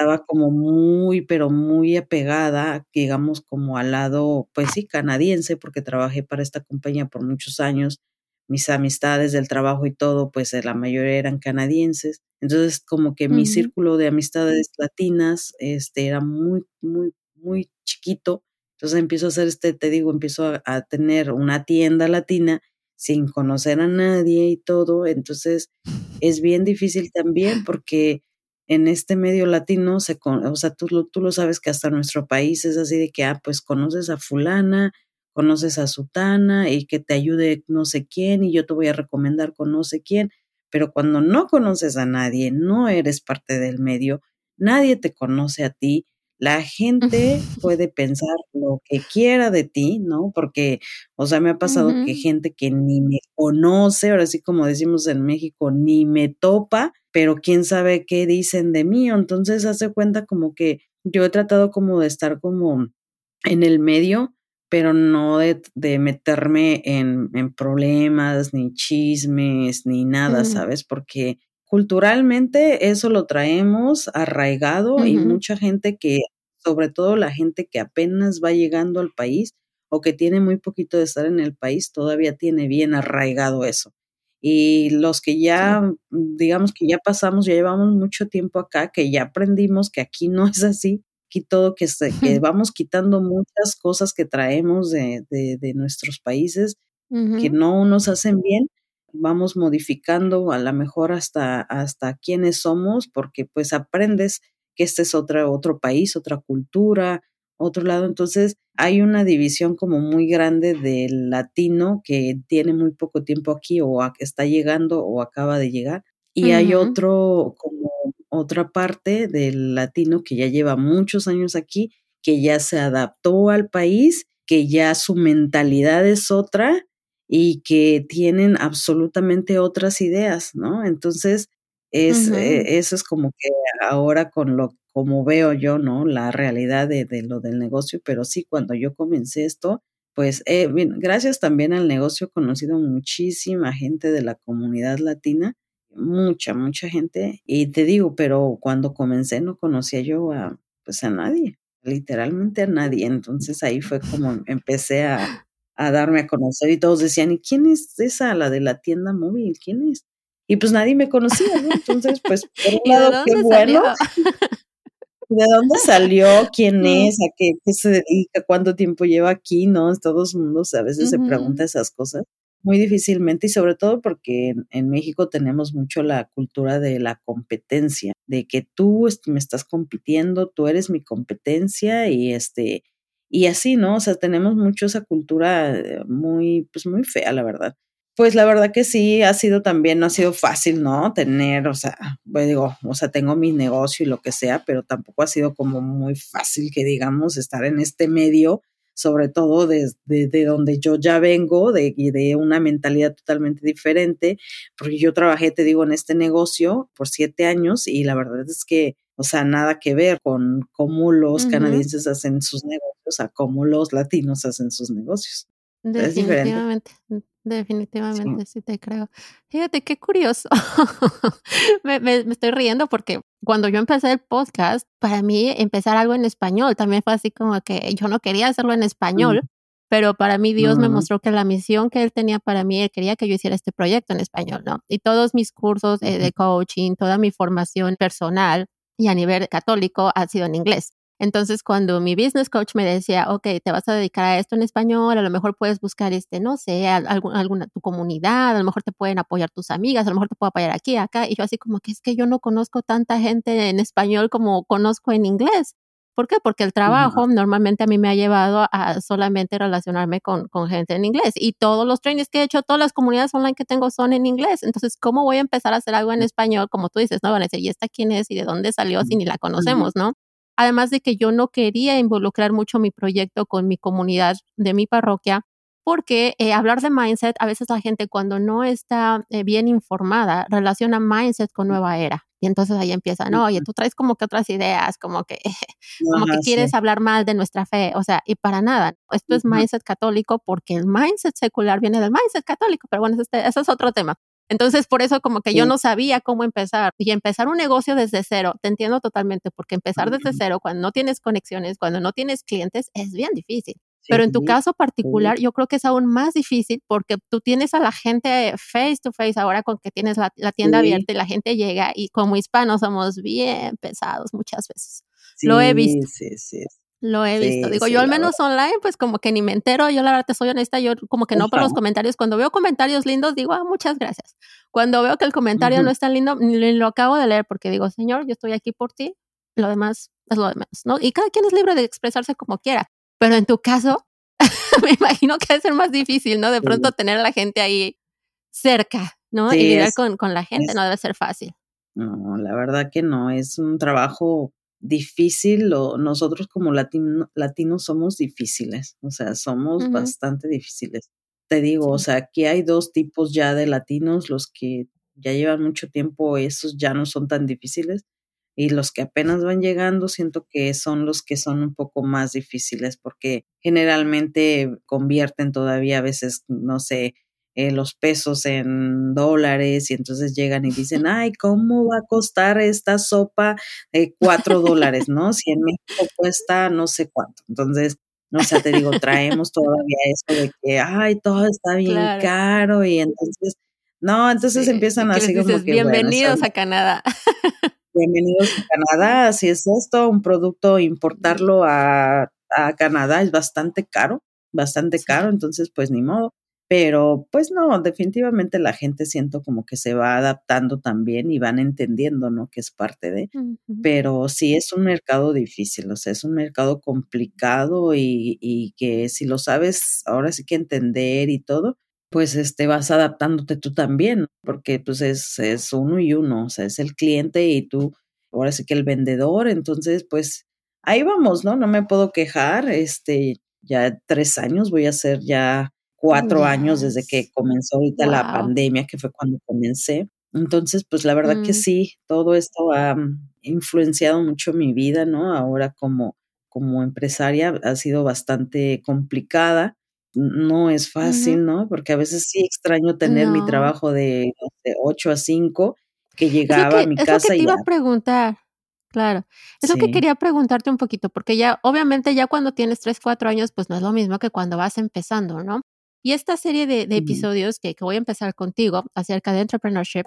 estaba como muy, pero muy apegada, digamos, como al lado, pues sí, canadiense, porque trabajé para esta compañía por muchos años. Mis amistades del trabajo y todo, pues la mayoría eran canadienses. Entonces, como que mi círculo de amistades latinas este, era muy, muy, muy chiquito. Entonces empiezo a hacer este, te digo, empiezo a tener una tienda latina sin conocer a nadie y todo. Entonces, es bien difícil también porque en este medio latino, se, o sea, tú, tú lo sabes que hasta nuestro país es así de que, ah, pues conoces a fulana, conoces a sutana y que te ayude no sé quién y yo te voy a recomendar con no sé quién, pero cuando no conoces a nadie, no eres parte del medio, nadie te conoce a ti, la gente <laughs> puede pensar lo que quiera de ti, ¿no? Porque, o sea, me ha pasado que gente que ni me conoce, ahora sí como decimos en México, ni me topa, pero quién sabe qué dicen de mí. Entonces hace cuenta como que yo he tratado como de estar como en el medio, pero no de, meterme en, en, problemas, ni chismes, ni nada, ¿sabes? Porque culturalmente eso lo traemos arraigado y mucha gente que, sobre todo la gente que apenas va llegando al país o que tiene muy poquito de estar en el país, todavía tiene bien arraigado eso. Y los que ya, digamos que ya pasamos, ya llevamos mucho tiempo acá, que ya aprendimos que aquí no es así, aquí todo que, se, que <laughs> vamos quitando muchas cosas que traemos de, de, nuestros países que no nos hacen bien, vamos modificando a lo mejor hasta, hasta quiénes somos, porque pues aprendes que este es otra, otro país, otra cultura, otro lado. Entonces, hay una división como muy grande del latino que tiene muy poco tiempo aquí o está llegando o acaba de llegar. Y hay otro, como otra parte del latino que ya lleva muchos años aquí, que ya se adaptó al país, que ya su mentalidad es otra y que tienen absolutamente otras ideas, ¿no? Entonces, es, eh, eso es como que ahora con lo como veo yo, ¿no? La realidad de, de lo del negocio, pero sí, cuando yo comencé esto, pues eh, gracias también al negocio he conocido muchísima gente de la comunidad latina, mucha, mucha gente, y te digo, pero cuando comencé no conocía yo a, pues a nadie, literalmente a nadie, entonces ahí fue como empecé a, a darme a conocer y todos decían, ¿y quién es esa, la de la tienda móvil? ¿Quién es? Y pues nadie me conocía, ¿no? Entonces, pues, <laughs> por un lado, qué bueno. ¿De dónde salió? ¿Quién <laughs> es? ¿A qué, se dedica? ¿Cuánto tiempo lleva aquí? ¿No? Todo el mundo a veces se pregunta esas cosas muy difícilmente y sobre todo porque en, México tenemos mucho la cultura de la competencia, de que tú me estás compitiendo, tú eres mi competencia y este y así, ¿no? O sea, tenemos mucho esa cultura eh, muy pues muy fea, la verdad. Pues la verdad que sí, ha sido también, no ha sido fácil, ¿no? Tener, o sea, pues digo, o sea, tengo mi negocio y lo que sea, pero tampoco ha sido como muy fácil que digamos estar en este medio, sobre todo desde de, donde yo ya vengo, de, de una mentalidad totalmente diferente, porque yo trabajé, te digo, en este negocio por siete años y la verdad es que, o sea, nada que ver con cómo los canadienses hacen sus negocios a cómo los latinos hacen sus negocios. Definitivamente. Definitivamente, sí. te creo. Fíjate qué curioso. <laughs> me, me, estoy riendo porque cuando yo empecé el podcast, para mí empezar algo en español también fue así como que yo no quería hacerlo en español, pero para mí Dios me mostró que la misión que Él tenía para mí, Él quería que yo hiciera este proyecto en español, ¿no? Y todos mis cursos eh, de coaching, toda mi formación personal y a nivel católico ha sido en inglés. Entonces, cuando mi business coach me decía, ok, te vas a dedicar a esto en español, a lo mejor puedes buscar, este, no sé, alguna, tu comunidad, a lo mejor te pueden apoyar tus amigas, a lo mejor te puedo apoyar aquí, acá. Y yo así como que es que yo no conozco tanta gente en español como conozco en inglés. ¿Por qué? Porque el trabajo normalmente a mí me ha llevado a solamente relacionarme con, con, gente en inglés y todos los trainings que he hecho, todas las comunidades online que tengo son en inglés. Entonces, ¿cómo voy a empezar a hacer algo en español? Como tú dices, no van a decir, ¿y esta quién es y de dónde salió si ni la conocemos, no? Además de que yo no quería involucrar mucho mi proyecto con mi comunidad de mi parroquia, porque eh, hablar de mindset, a veces la gente cuando no está eh, bien informada relaciona mindset con nueva era. Y entonces ahí empieza, no, oye, tú traes como que otras ideas, como que, <laughs> como que quieres hablar mal de nuestra fe, o sea, y para nada. Esto es mindset católico porque el mindset secular viene del mindset católico, pero bueno, este, ese es otro tema. Entonces, por eso como que yo no sabía cómo empezar y empezar un negocio desde cero, te entiendo totalmente, porque empezar desde cero cuando no tienes conexiones, cuando no tienes clientes, es bien difícil. Pero en tu caso particular, yo creo que es aún más difícil porque tú tienes a la gente face to face ahora con que tienes la, tienda abierta y la gente llega y como hispanos somos bien pesados muchas veces. Lo he visto. Sí, sí, lo he visto. Digo, yo al menos online, pues como que ni me entero. Yo la verdad te soy honesta, yo como que no por los comentarios. Cuando veo comentarios lindos, digo, ah, muchas gracias. Cuando veo que el comentario no es tan lindo, ni lo acabo de leer porque digo, Señor, yo estoy aquí por ti. Lo demás es lo de menos, ¿no? Y cada quien es libre de expresarse como quiera. Pero en tu caso, <laughs> me imagino que debe ser más difícil, ¿no? De pronto tener a la gente ahí cerca, ¿no? y lidiar con, con, la gente no debe ser fácil. No, la verdad que no. Es un trabajo difícil, o nosotros como latino, latinos somos difíciles, o sea, somos bastante difíciles. Te digo, o sea, aquí hay dos tipos ya de latinos, los que ya llevan mucho tiempo, esos ya no son tan difíciles, y los que apenas van llegando, siento que son los que son un poco más difíciles, porque generalmente convierten todavía a veces, no sé, eh, los pesos en dólares y entonces llegan y dicen, <laughs> ay, ¿cómo va a costar esta sopa de cuatro dólares, no? Si en México cuesta no sé cuánto. Entonces, o sea, te digo, traemos todavía eso de que, ay, todo está bien caro y entonces, no, entonces empiezan así como que... Bienvenidos a Canadá. <laughs> Bienvenidos a Canadá, así es esto, un producto, importarlo a, a Canadá es bastante caro, bastante caro, entonces pues ni modo. Pero pues no, definitivamente la gente siento como que se va adaptando también y van entendiendo, ¿no? Que es parte de. Pero sí es un mercado difícil, o sea, es un mercado complicado y, y que si lo sabes ahora sí que entender y todo, pues este vas adaptándote tú también, porque pues es, es uno y uno, o sea, es el cliente y tú, ahora sí que el vendedor, entonces pues ahí vamos, ¿no? No me puedo quejar, este, ya tres años voy a ser ya cuatro años desde que comenzó ahorita la pandemia, que fue cuando comencé. Entonces, pues la verdad que mm. sí, todo esto ha influenciado mucho mi vida, ¿no? Ahora como, como empresaria ha sido bastante complicada. No es fácil, ¿no? Porque a veces sí extraño tener mi trabajo de, de 8 a 5, que llegaba a mi casa. que te iba a preguntar. Claro, eso que quería preguntarte un poquito, porque ya, obviamente, ya cuando tienes 3, 4 años, pues no es lo mismo que cuando vas empezando, ¿no? Y esta serie de, episodios que, voy a empezar contigo acerca de entrepreneurship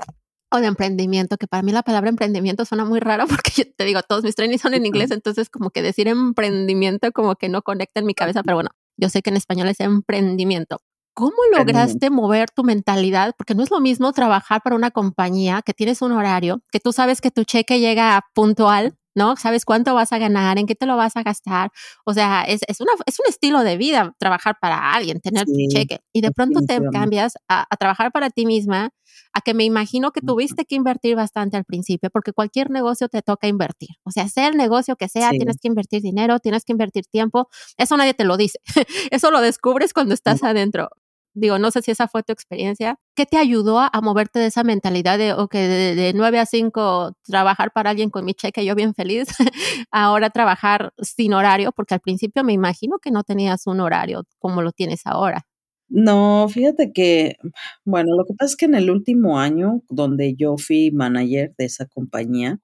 o de emprendimiento, que para mí la palabra emprendimiento suena muy raro <laughs> porque yo te digo, todos mis trainings son en inglés, entonces como que decir emprendimiento como que no conecta en mi cabeza, pero bueno, yo sé que en español es emprendimiento. ¿Cómo lograste mover tu mentalidad? Porque no es lo mismo trabajar para una compañía que tienes un horario, que tú sabes que tu cheque llega puntual, ¿no? Sabes cuánto vas a ganar, en qué te lo vas a gastar. O sea, es, es, una, es un estilo de vida trabajar para alguien, tener tu cheque. Y de pronto te cambias a, trabajar para ti misma, a que me imagino que tuviste que invertir bastante al principio, porque cualquier negocio te toca invertir. O sea, sea el negocio que sea, tienes que invertir dinero, tienes que invertir tiempo. Eso nadie te lo dice. <laughs> Eso lo descubres cuando estás adentro digo, no sé si esa fue tu experiencia, ¿qué te ayudó a, moverte de esa mentalidad de, ok, de, de, 9 a 5 trabajar para alguien con mi cheque, yo bien feliz, <laughs> ahora trabajar sin horario, porque al principio me imagino que no tenías un horario como lo tienes ahora. No, fíjate que, bueno, lo que pasa es que en el último año, donde yo fui manager de esa compañía,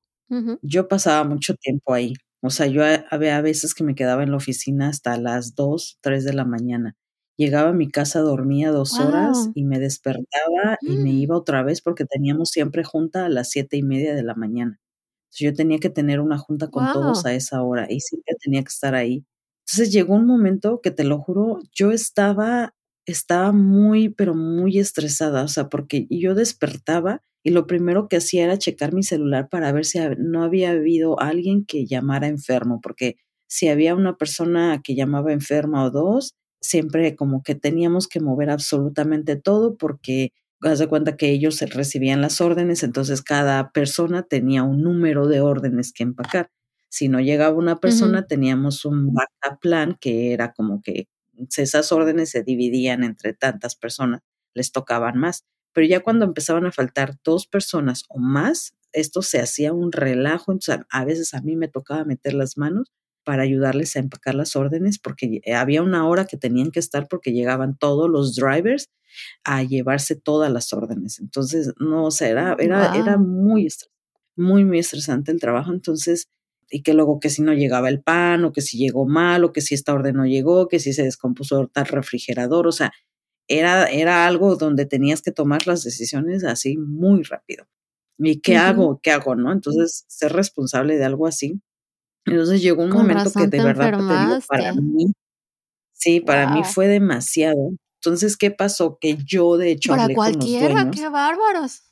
yo pasaba mucho tiempo ahí. O sea, yo había veces que me quedaba en la oficina hasta las 2, 3 de la mañana llegaba a mi casa, dormía dos horas y me despertaba y me mm. iba otra vez porque teníamos siempre junta a las siete y media de la mañana. Entonces yo tenía que tener una junta con todos a esa hora y siempre tenía que estar ahí. Entonces llegó un momento que te lo juro, yo estaba, estaba muy, pero muy estresada, o sea, porque yo despertaba y lo primero que hacía era checar mi celular para ver si no había habido alguien que llamara enfermo, porque si había una persona que llamaba enferma o dos, siempre como que teníamos que mover absolutamente todo porque haz de cuenta que ellos recibían las órdenes, entonces cada persona tenía un número de órdenes que empacar. Si no llegaba una persona, teníamos un backup plan que era como que esas órdenes se dividían entre tantas personas, les tocaban más. Pero ya cuando empezaban a faltar dos personas o más, esto se hacía un relajo, entonces a veces a mí me tocaba meter las manos para ayudarles a empacar las órdenes porque había una hora que tenían que estar porque llegaban todos los drivers a llevarse todas las órdenes. Entonces, no, o sea, era, era, era muy, muy, muy estresante el trabajo. Entonces, y que luego que si no llegaba el pan, o que si llegó mal, o que si esta orden no llegó, que si se descompuso tal refrigerador, o sea, era, era algo donde tenías que tomar las decisiones así muy rápido. ¿Y qué hago? ¿Qué hago? ¿No? Entonces, ser responsable de algo así. Entonces llegó un momento que de verdad para mí, sí, para mí fue demasiado. Entonces, ¿qué pasó? Que yo, de hecho, para cualquiera, qué bárbaros.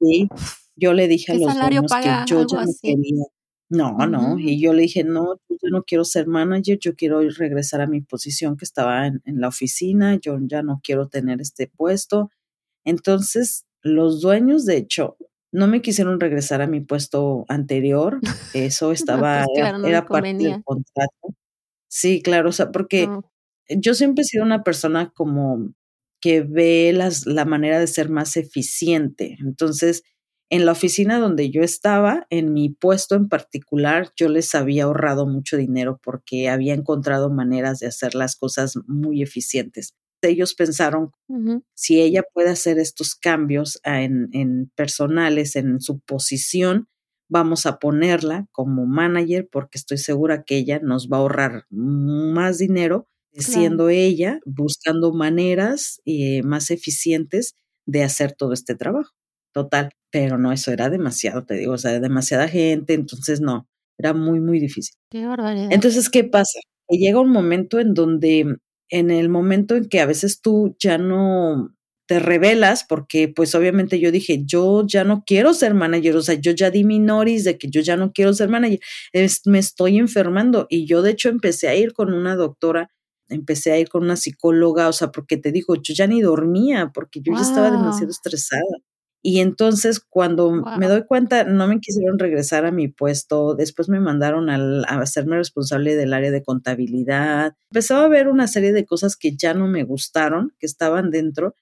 Sí, yo le dije a los dueños que yo ya no quería. No, no, y yo le dije, no, yo no quiero ser manager, yo quiero regresar a mi posición que estaba en, en la oficina, yo ya no quiero tener este puesto. Entonces, los dueños, de hecho, no me quisieron regresar a mi puesto anterior, <laughs> eso estaba, pues era, parte del contrato. Sí, claro, o sea, porque yo siempre he sido una persona como que ve las, la manera de ser más eficiente. Entonces, en la oficina donde yo estaba, en mi puesto en particular, yo les había ahorrado mucho dinero porque había encontrado maneras de hacer las cosas muy eficientes. Ellos pensaron, si ella puede hacer estos cambios en, en personales, en su posición, vamos a ponerla como manager porque estoy segura que ella nos va a ahorrar más dinero siendo ella, buscando maneras eh, más eficientes de hacer todo este trabajo. Total, pero no, eso era demasiado, te digo, o sea, demasiada gente, entonces no, era muy, muy difícil. Qué barbaridad. Entonces, ¿qué pasa? Que llega un momento en donde, en el momento en que a veces tú ya no te revelas, porque pues obviamente yo dije, yo ya no quiero ser manager, o sea, yo ya di mi noris de que yo ya no quiero ser manager, me estoy enfermando y yo de hecho empecé a ir con una doctora empecé a ir con una psicóloga, o sea, porque te digo, yo ya ni dormía porque yo ya estaba demasiado estresada. Y entonces cuando me doy cuenta, no me quisieron regresar a mi puesto, después me mandaron a hacerme responsable del área de contabilidad. Empezaba a ver una serie de cosas que ya no me gustaron, que estaban dentro,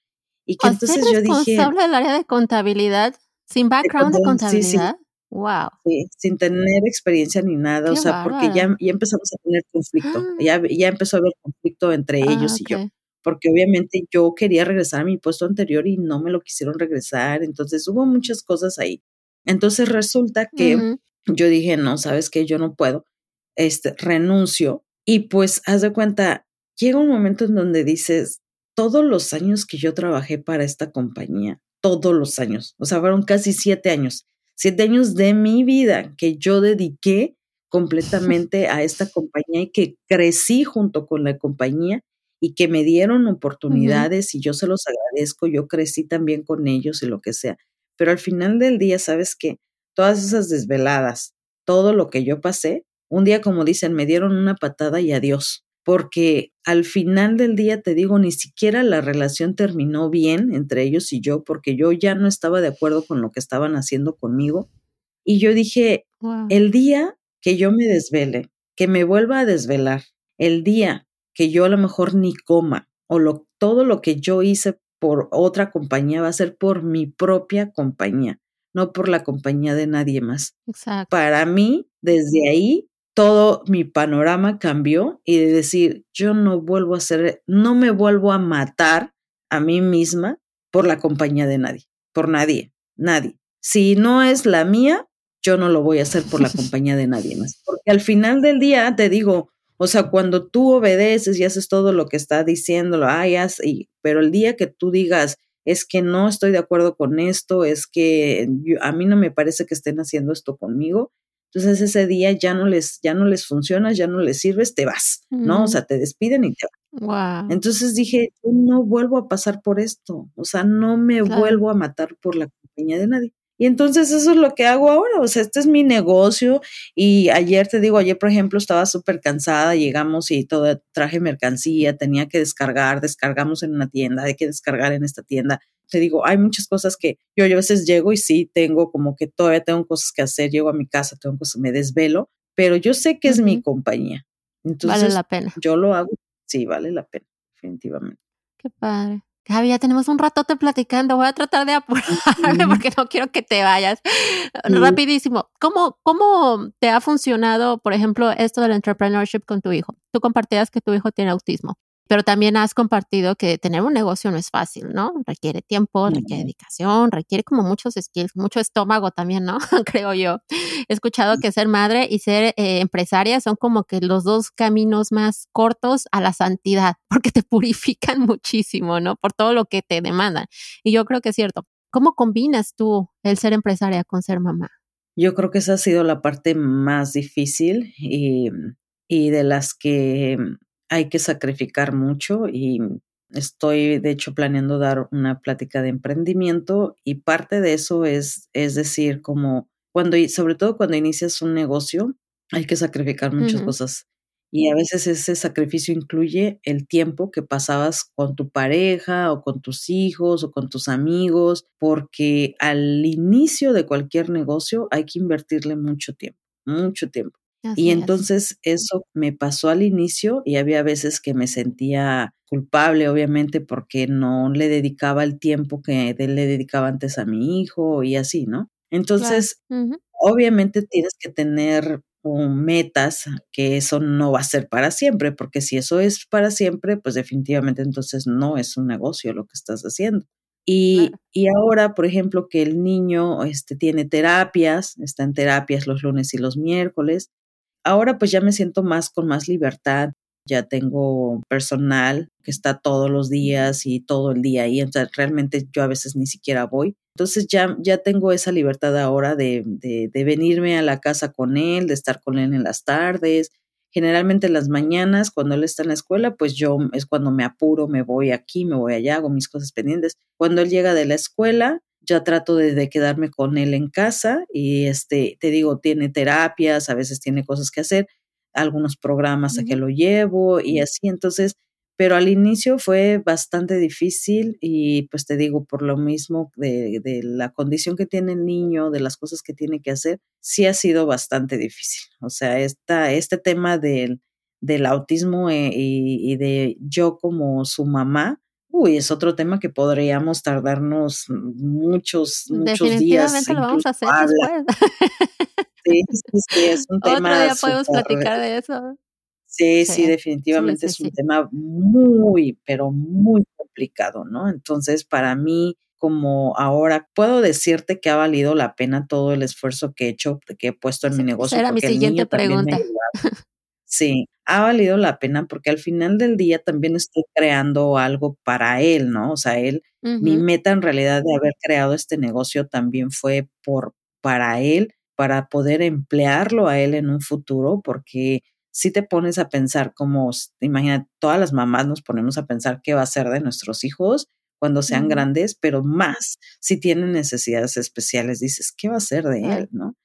y que entonces yo dije... responsable del área de contabilidad? ¿Sin background de, contabilidad? Wow. Sí, sin tener experiencia ni nada, o sea, porque ya, ya empezamos a tener conflicto, <gasps> ya, ya empezó a haber conflicto entre ah, ellos y yo, porque obviamente yo quería regresar a mi puesto anterior y no me lo quisieron regresar, entonces hubo muchas cosas ahí. Entonces resulta que yo dije, no, sabes que yo no puedo, este, renuncio y pues haz de cuenta, llega un momento en donde dices, todos los años que yo trabajé para esta compañía, todos los años, o sea, fueron casi siete años siete años de mi vida que yo dediqué completamente a esta compañía y que crecí junto con la compañía y que me dieron oportunidades y yo se los agradezco, yo crecí también con ellos y lo que sea. Pero al final del día, ¿sabes qué? Todas esas desveladas, todo lo que yo pasé, un día como dicen, me dieron una patada y adiós porque al final del día te digo, ni siquiera la relación terminó bien entre ellos y yo, porque yo ya no estaba de acuerdo con lo que estaban haciendo conmigo. Y yo dije, el día que yo me desvele, que me vuelva a desvelar, el día que yo a lo mejor ni coma, o lo, todo lo que yo hice por otra compañía va a ser por mi propia compañía, no por la compañía de nadie más. Exacto. Para mí, desde ahí, todo mi panorama cambió y de decir, yo no vuelvo a ser, no me vuelvo a matar a mí misma por la compañía de nadie, por nadie, nadie. Si no es la mía, yo no lo voy a hacer por la <laughs> compañía de nadie más. Porque al final del día te digo, o sea, cuando tú obedeces y haces todo lo que está diciéndolo, ay, y, pero el día que tú digas, es que no estoy de acuerdo con esto, es que a mí no me parece que estén haciendo esto conmigo, entonces ese día ya no les, ya no les funcionas, ya no les sirves, te vas, ¿no? O sea, te despiden y te vas. Entonces dije, yo no vuelvo a pasar por esto, o sea, no me vuelvo a matar por la compañía de nadie. Y entonces eso es lo que hago ahora, o sea, este es mi negocio y ayer te digo, ayer por ejemplo estaba súper cansada, llegamos y todo, traje mercancía, tenía que descargar, descargamos en una tienda, hay que descargar en esta tienda. Te digo, hay muchas cosas que yo, a veces llego y sí tengo como que todavía tengo cosas que hacer, llego a mi casa, tengo cosas, me desvelo, pero yo sé que es mi compañía. Entonces, vale la pena. Yo lo hago sí, vale la pena, definitivamente. Qué padre. Gaby, ya tenemos un ratote platicando. Voy a tratar de apurarme porque no quiero que te vayas. Rapidísimo. ¿Cómo, ¿Cómo te ha funcionado, por ejemplo, esto del entrepreneurship con tu hijo? Tú compartías que tu hijo tiene autismo pero también has compartido que tener un negocio no es fácil, ¿no? Requiere tiempo, requiere dedicación, requiere como muchos skills, mucho estómago también, ¿no? <laughs> Creo yo. He escuchado que ser madre y ser eh, empresaria son como que los dos caminos más cortos a la santidad, <laughs> porque te purifican muchísimo, ¿no? Por todo lo que te demandan. Y yo creo que es cierto. ¿Cómo combinas tú el ser empresaria con ser mamá? Yo creo que esa ha sido la parte más difícil y, y de las que hay que sacrificar mucho y estoy de hecho planeando dar una plática de emprendimiento y parte de eso es, es decir, como cuando, sobre todo cuando inicias un negocio, hay que sacrificar muchas cosas. Y a veces ese sacrificio incluye el tiempo que pasabas con tu pareja o con tus hijos o con tus amigos, porque al inicio de cualquier negocio hay que invertirle mucho tiempo, mucho tiempo y entonces eso me pasó al inicio y había veces que me sentía culpable, obviamente, porque no le dedicaba el tiempo que le dedicaba antes a mi hijo y así, ¿no? Entonces, obviamente tienes que tener metas, que eso no va a ser para siempre, porque si eso es para siempre, pues definitivamente entonces no es un negocio lo que estás haciendo. Y, y, ahora, por ejemplo, que el niño este, tiene terapias, está en terapias los lunes y los miércoles, Ahora pues ya me siento más con más libertad, ya tengo personal que está todos los días y todo el día ahí, entonces realmente yo a veces ni siquiera voy. Entonces ya, ya tengo esa libertad ahora de, de, de venirme a la casa con él, de estar con él en las tardes. Generalmente en las mañanas, cuando él está en la escuela, pues yo es cuando me apuro, me voy aquí, me voy allá, hago mis cosas pendientes. Cuando él llega de la escuela, ya trato de, quedarme con él en casa y este, te digo, tiene terapias, a veces tiene cosas que hacer, algunos programas a que lo llevo y así, entonces, pero al inicio fue bastante difícil y pues te digo, por lo mismo de, de, la condición que tiene el niño, de las cosas que tiene que hacer, sí ha sido bastante difícil. O sea, esta, este tema del, del autismo eh, y, y de yo como su mamá, Uy, es otro tema que podríamos tardarnos muchos, muchos días. Definitivamente lo vamos a hacer después. Sí, sí, sí, es un <laughs> tema. Otro día podemos platicar de eso. Sí, sí, definitivamente es un tema muy, pero muy complicado, ¿no? Entonces, para mí, como ahora puedo decirte que ha valido la pena todo el esfuerzo que he hecho, que he puesto en mi negocio. Era mi siguiente pregunta. Sí, ha valido la pena porque al final del día también estoy creando algo para él, ¿no? O sea, él, mi meta en realidad de haber creado este negocio también fue por, para él, para poder emplearlo a él en un futuro, porque si te pones a pensar como, imagina, todas las mamás nos ponemos a pensar qué va a ser de nuestros hijos cuando sean grandes, pero más si tienen necesidades especiales, dices, ¿qué va a ser de él, no?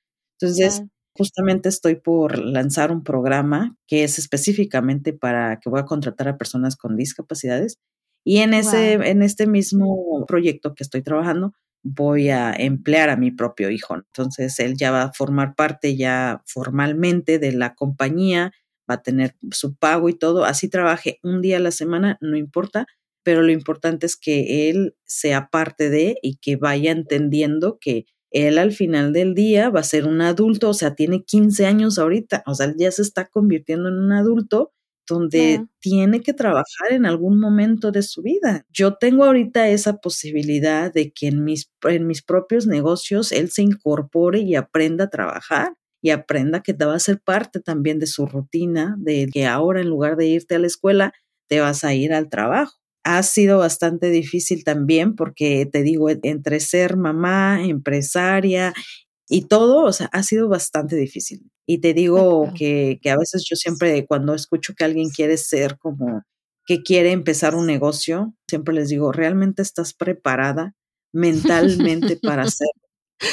Entonces, Justamente estoy por lanzar un programa que es específicamente para que voy a contratar a personas con discapacidades y en ese en este mismo proyecto que estoy trabajando voy a emplear a mi propio hijo. Entonces él ya va a formar parte ya formalmente de la compañía, va a tener su pago y todo, así trabaje un día a la semana, no importa, pero lo importante es que él sea parte de y que vaya entendiendo que él al final del día va a ser un adulto, o sea, tiene 15 años ahorita, o sea, ya se está convirtiendo en un adulto donde tiene que trabajar en algún momento de su vida. Yo tengo ahorita esa posibilidad de que en mis, en mis propios negocios él se incorpore y aprenda a trabajar y aprenda que te va a ser parte también de su rutina, de que ahora en lugar de irte a la escuela, te vas a ir al trabajo ha sido bastante difícil también porque te digo, entre ser mamá, empresaria y todo, o sea, ha sido bastante difícil. Y te digo que, que, a veces yo siempre, cuando escucho que alguien quiere ser como que quiere empezar un negocio, siempre les digo, ¿realmente estás preparada mentalmente para <laughs> hacerlo?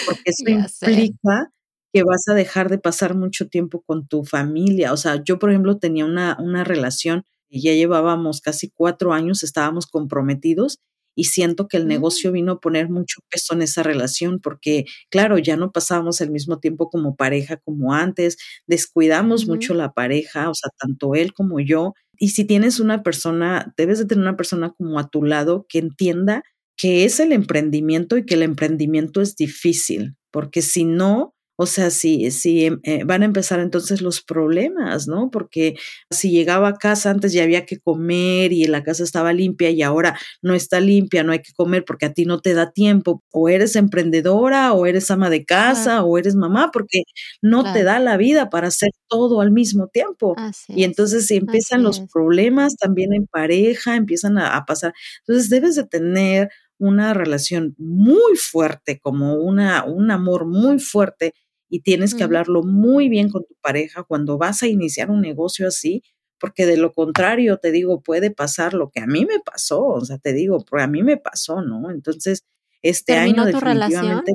Porque eso implica que vas a dejar de pasar mucho tiempo con tu familia. O sea, yo, por ejemplo, tenía una, una relación ya llevábamos casi cuatro años, estábamos comprometidos y siento que el mm. negocio vino a poner mucho peso en esa relación porque, claro, ya no pasábamos el mismo tiempo como pareja como antes, descuidamos mucho la pareja, o sea, tanto él como yo, Y si tienes una persona, debes de tener una persona como a tu lado que entienda que es el emprendimiento y que el emprendimiento es difícil, porque si no, o sea, si, si em, eh, van a empezar entonces los problemas, ¿no? Porque si llegaba a casa antes ya había que comer y la casa estaba limpia y ahora no está limpia, no hay que comer porque a ti no te da tiempo. O eres emprendedora o eres ama de casa o eres mamá porque no te da la vida para hacer todo al mismo tiempo. y entonces empiezan los problemas también en pareja, empiezan a pasar. Entonces debes de tener una relación muy fuerte, como una, un amor muy fuerte y tienes que hablarlo muy bien con tu pareja cuando vas a iniciar un negocio así, porque de lo contrario, te digo, puede pasar lo que a mí me pasó, o sea, te digo, a mí me pasó, ¿no? Entonces, este año definitivamente,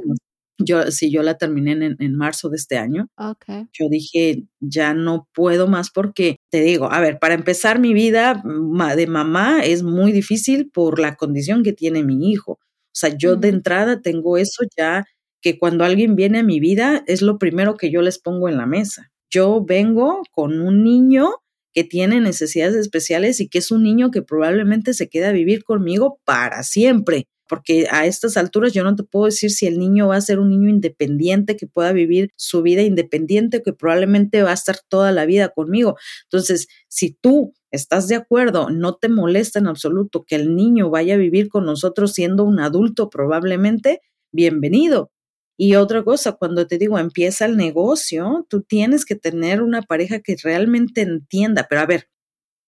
yo, si yo la terminé en, en, marzo de este año, yo dije, ya no puedo más porque, te digo, a ver, para empezar mi vida de mamá es muy difícil por la condición que tiene mi hijo. O sea, yo de entrada tengo eso ya que cuando alguien viene a mi vida es lo primero que yo les pongo en la mesa. Yo vengo con un niño que tiene necesidades especiales y que es un niño que probablemente se queda a vivir conmigo para siempre, porque a estas alturas yo no te puedo decir si el niño va a ser un niño independiente que pueda vivir su vida independiente, que probablemente va a estar toda la vida conmigo. Entonces, si tú estás de acuerdo, no te molesta en absoluto que el niño vaya a vivir con nosotros siendo un adulto probablemente, bienvenido. Y otra cosa, cuando te digo empieza el negocio, tú tienes que tener una pareja que realmente entienda, pero a ver,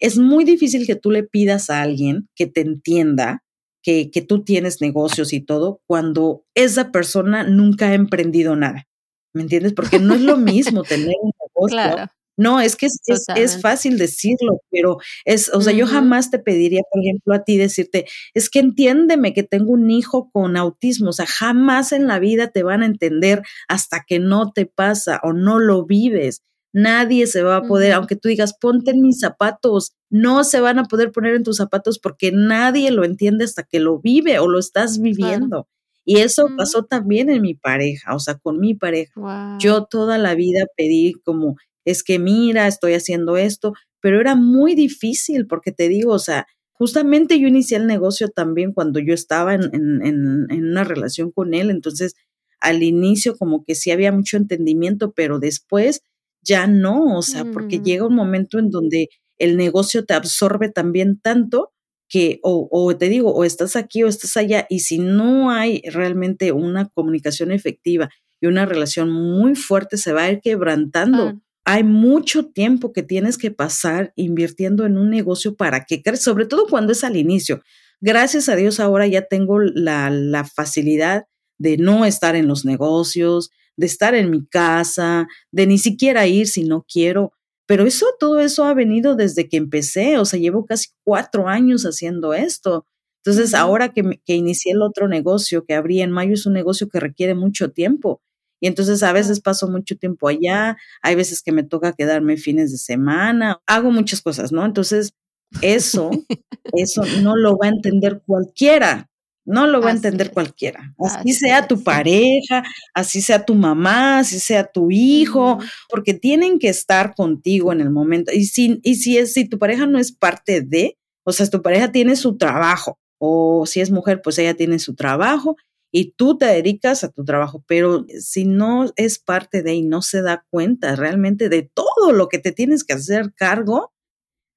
es muy difícil que tú le pidas a alguien que te entienda que, que tú tienes negocios y todo cuando esa persona nunca ha emprendido nada. ¿Me entiendes? Porque no es lo mismo tener un <laughs> negocio no, es que es, es, fácil decirlo, pero es, o sea, yo jamás te pediría, por ejemplo, a ti decirte, es que entiéndeme que tengo un hijo con autismo, o sea, jamás en la vida te van a entender hasta que no te pasa o no lo vives. Nadie se va a poder, aunque tú digas, ponte en mis zapatos, no se van a poder poner en tus zapatos porque nadie lo entiende hasta que lo vive o lo estás viviendo. Y eso pasó también en mi pareja, o sea, con mi pareja. Yo toda la vida pedí como es que mira, estoy haciendo esto, pero era muy difícil porque te digo, o sea, justamente yo inicié el negocio también cuando yo estaba en, en, en, una relación con él, entonces al inicio como que sí había mucho entendimiento, pero después ya no, o sea, porque mm. llega un momento en donde el negocio te absorbe también tanto que o, o, te digo, o estás aquí o estás allá, y si no hay realmente una comunicación efectiva y una relación muy fuerte, se va a ir quebrantando hay mucho tiempo que tienes que pasar invirtiendo en un negocio para que crezca, sobre todo cuando es al inicio. Gracias a Dios ahora ya tengo la, la facilidad de no estar en los negocios, de estar en mi casa, de ni siquiera ir si no quiero. Pero eso, todo eso ha venido desde que empecé, o sea, llevo casi cuatro años haciendo esto. Entonces, ahora que, que inicié el otro negocio que abrí en mayo, es un negocio que requiere mucho tiempo. Y entonces a veces paso mucho tiempo allá, hay veces que me toca quedarme fines de semana, hago muchas cosas, ¿no? Entonces, eso, <laughs> eso no lo va a entender cualquiera. No lo va a entender cualquiera. Así, sea tu pareja, así sea tu mamá, así sea tu hijo, porque tienen que estar contigo en el momento. Y si, y si, es, si tu pareja no es parte de, o sea, tu pareja tiene su trabajo, o si es mujer, pues ella tiene su trabajo y tú te dedicas a tu trabajo, pero si no es parte de y no se da cuenta realmente de todo lo que te tienes que hacer cargo,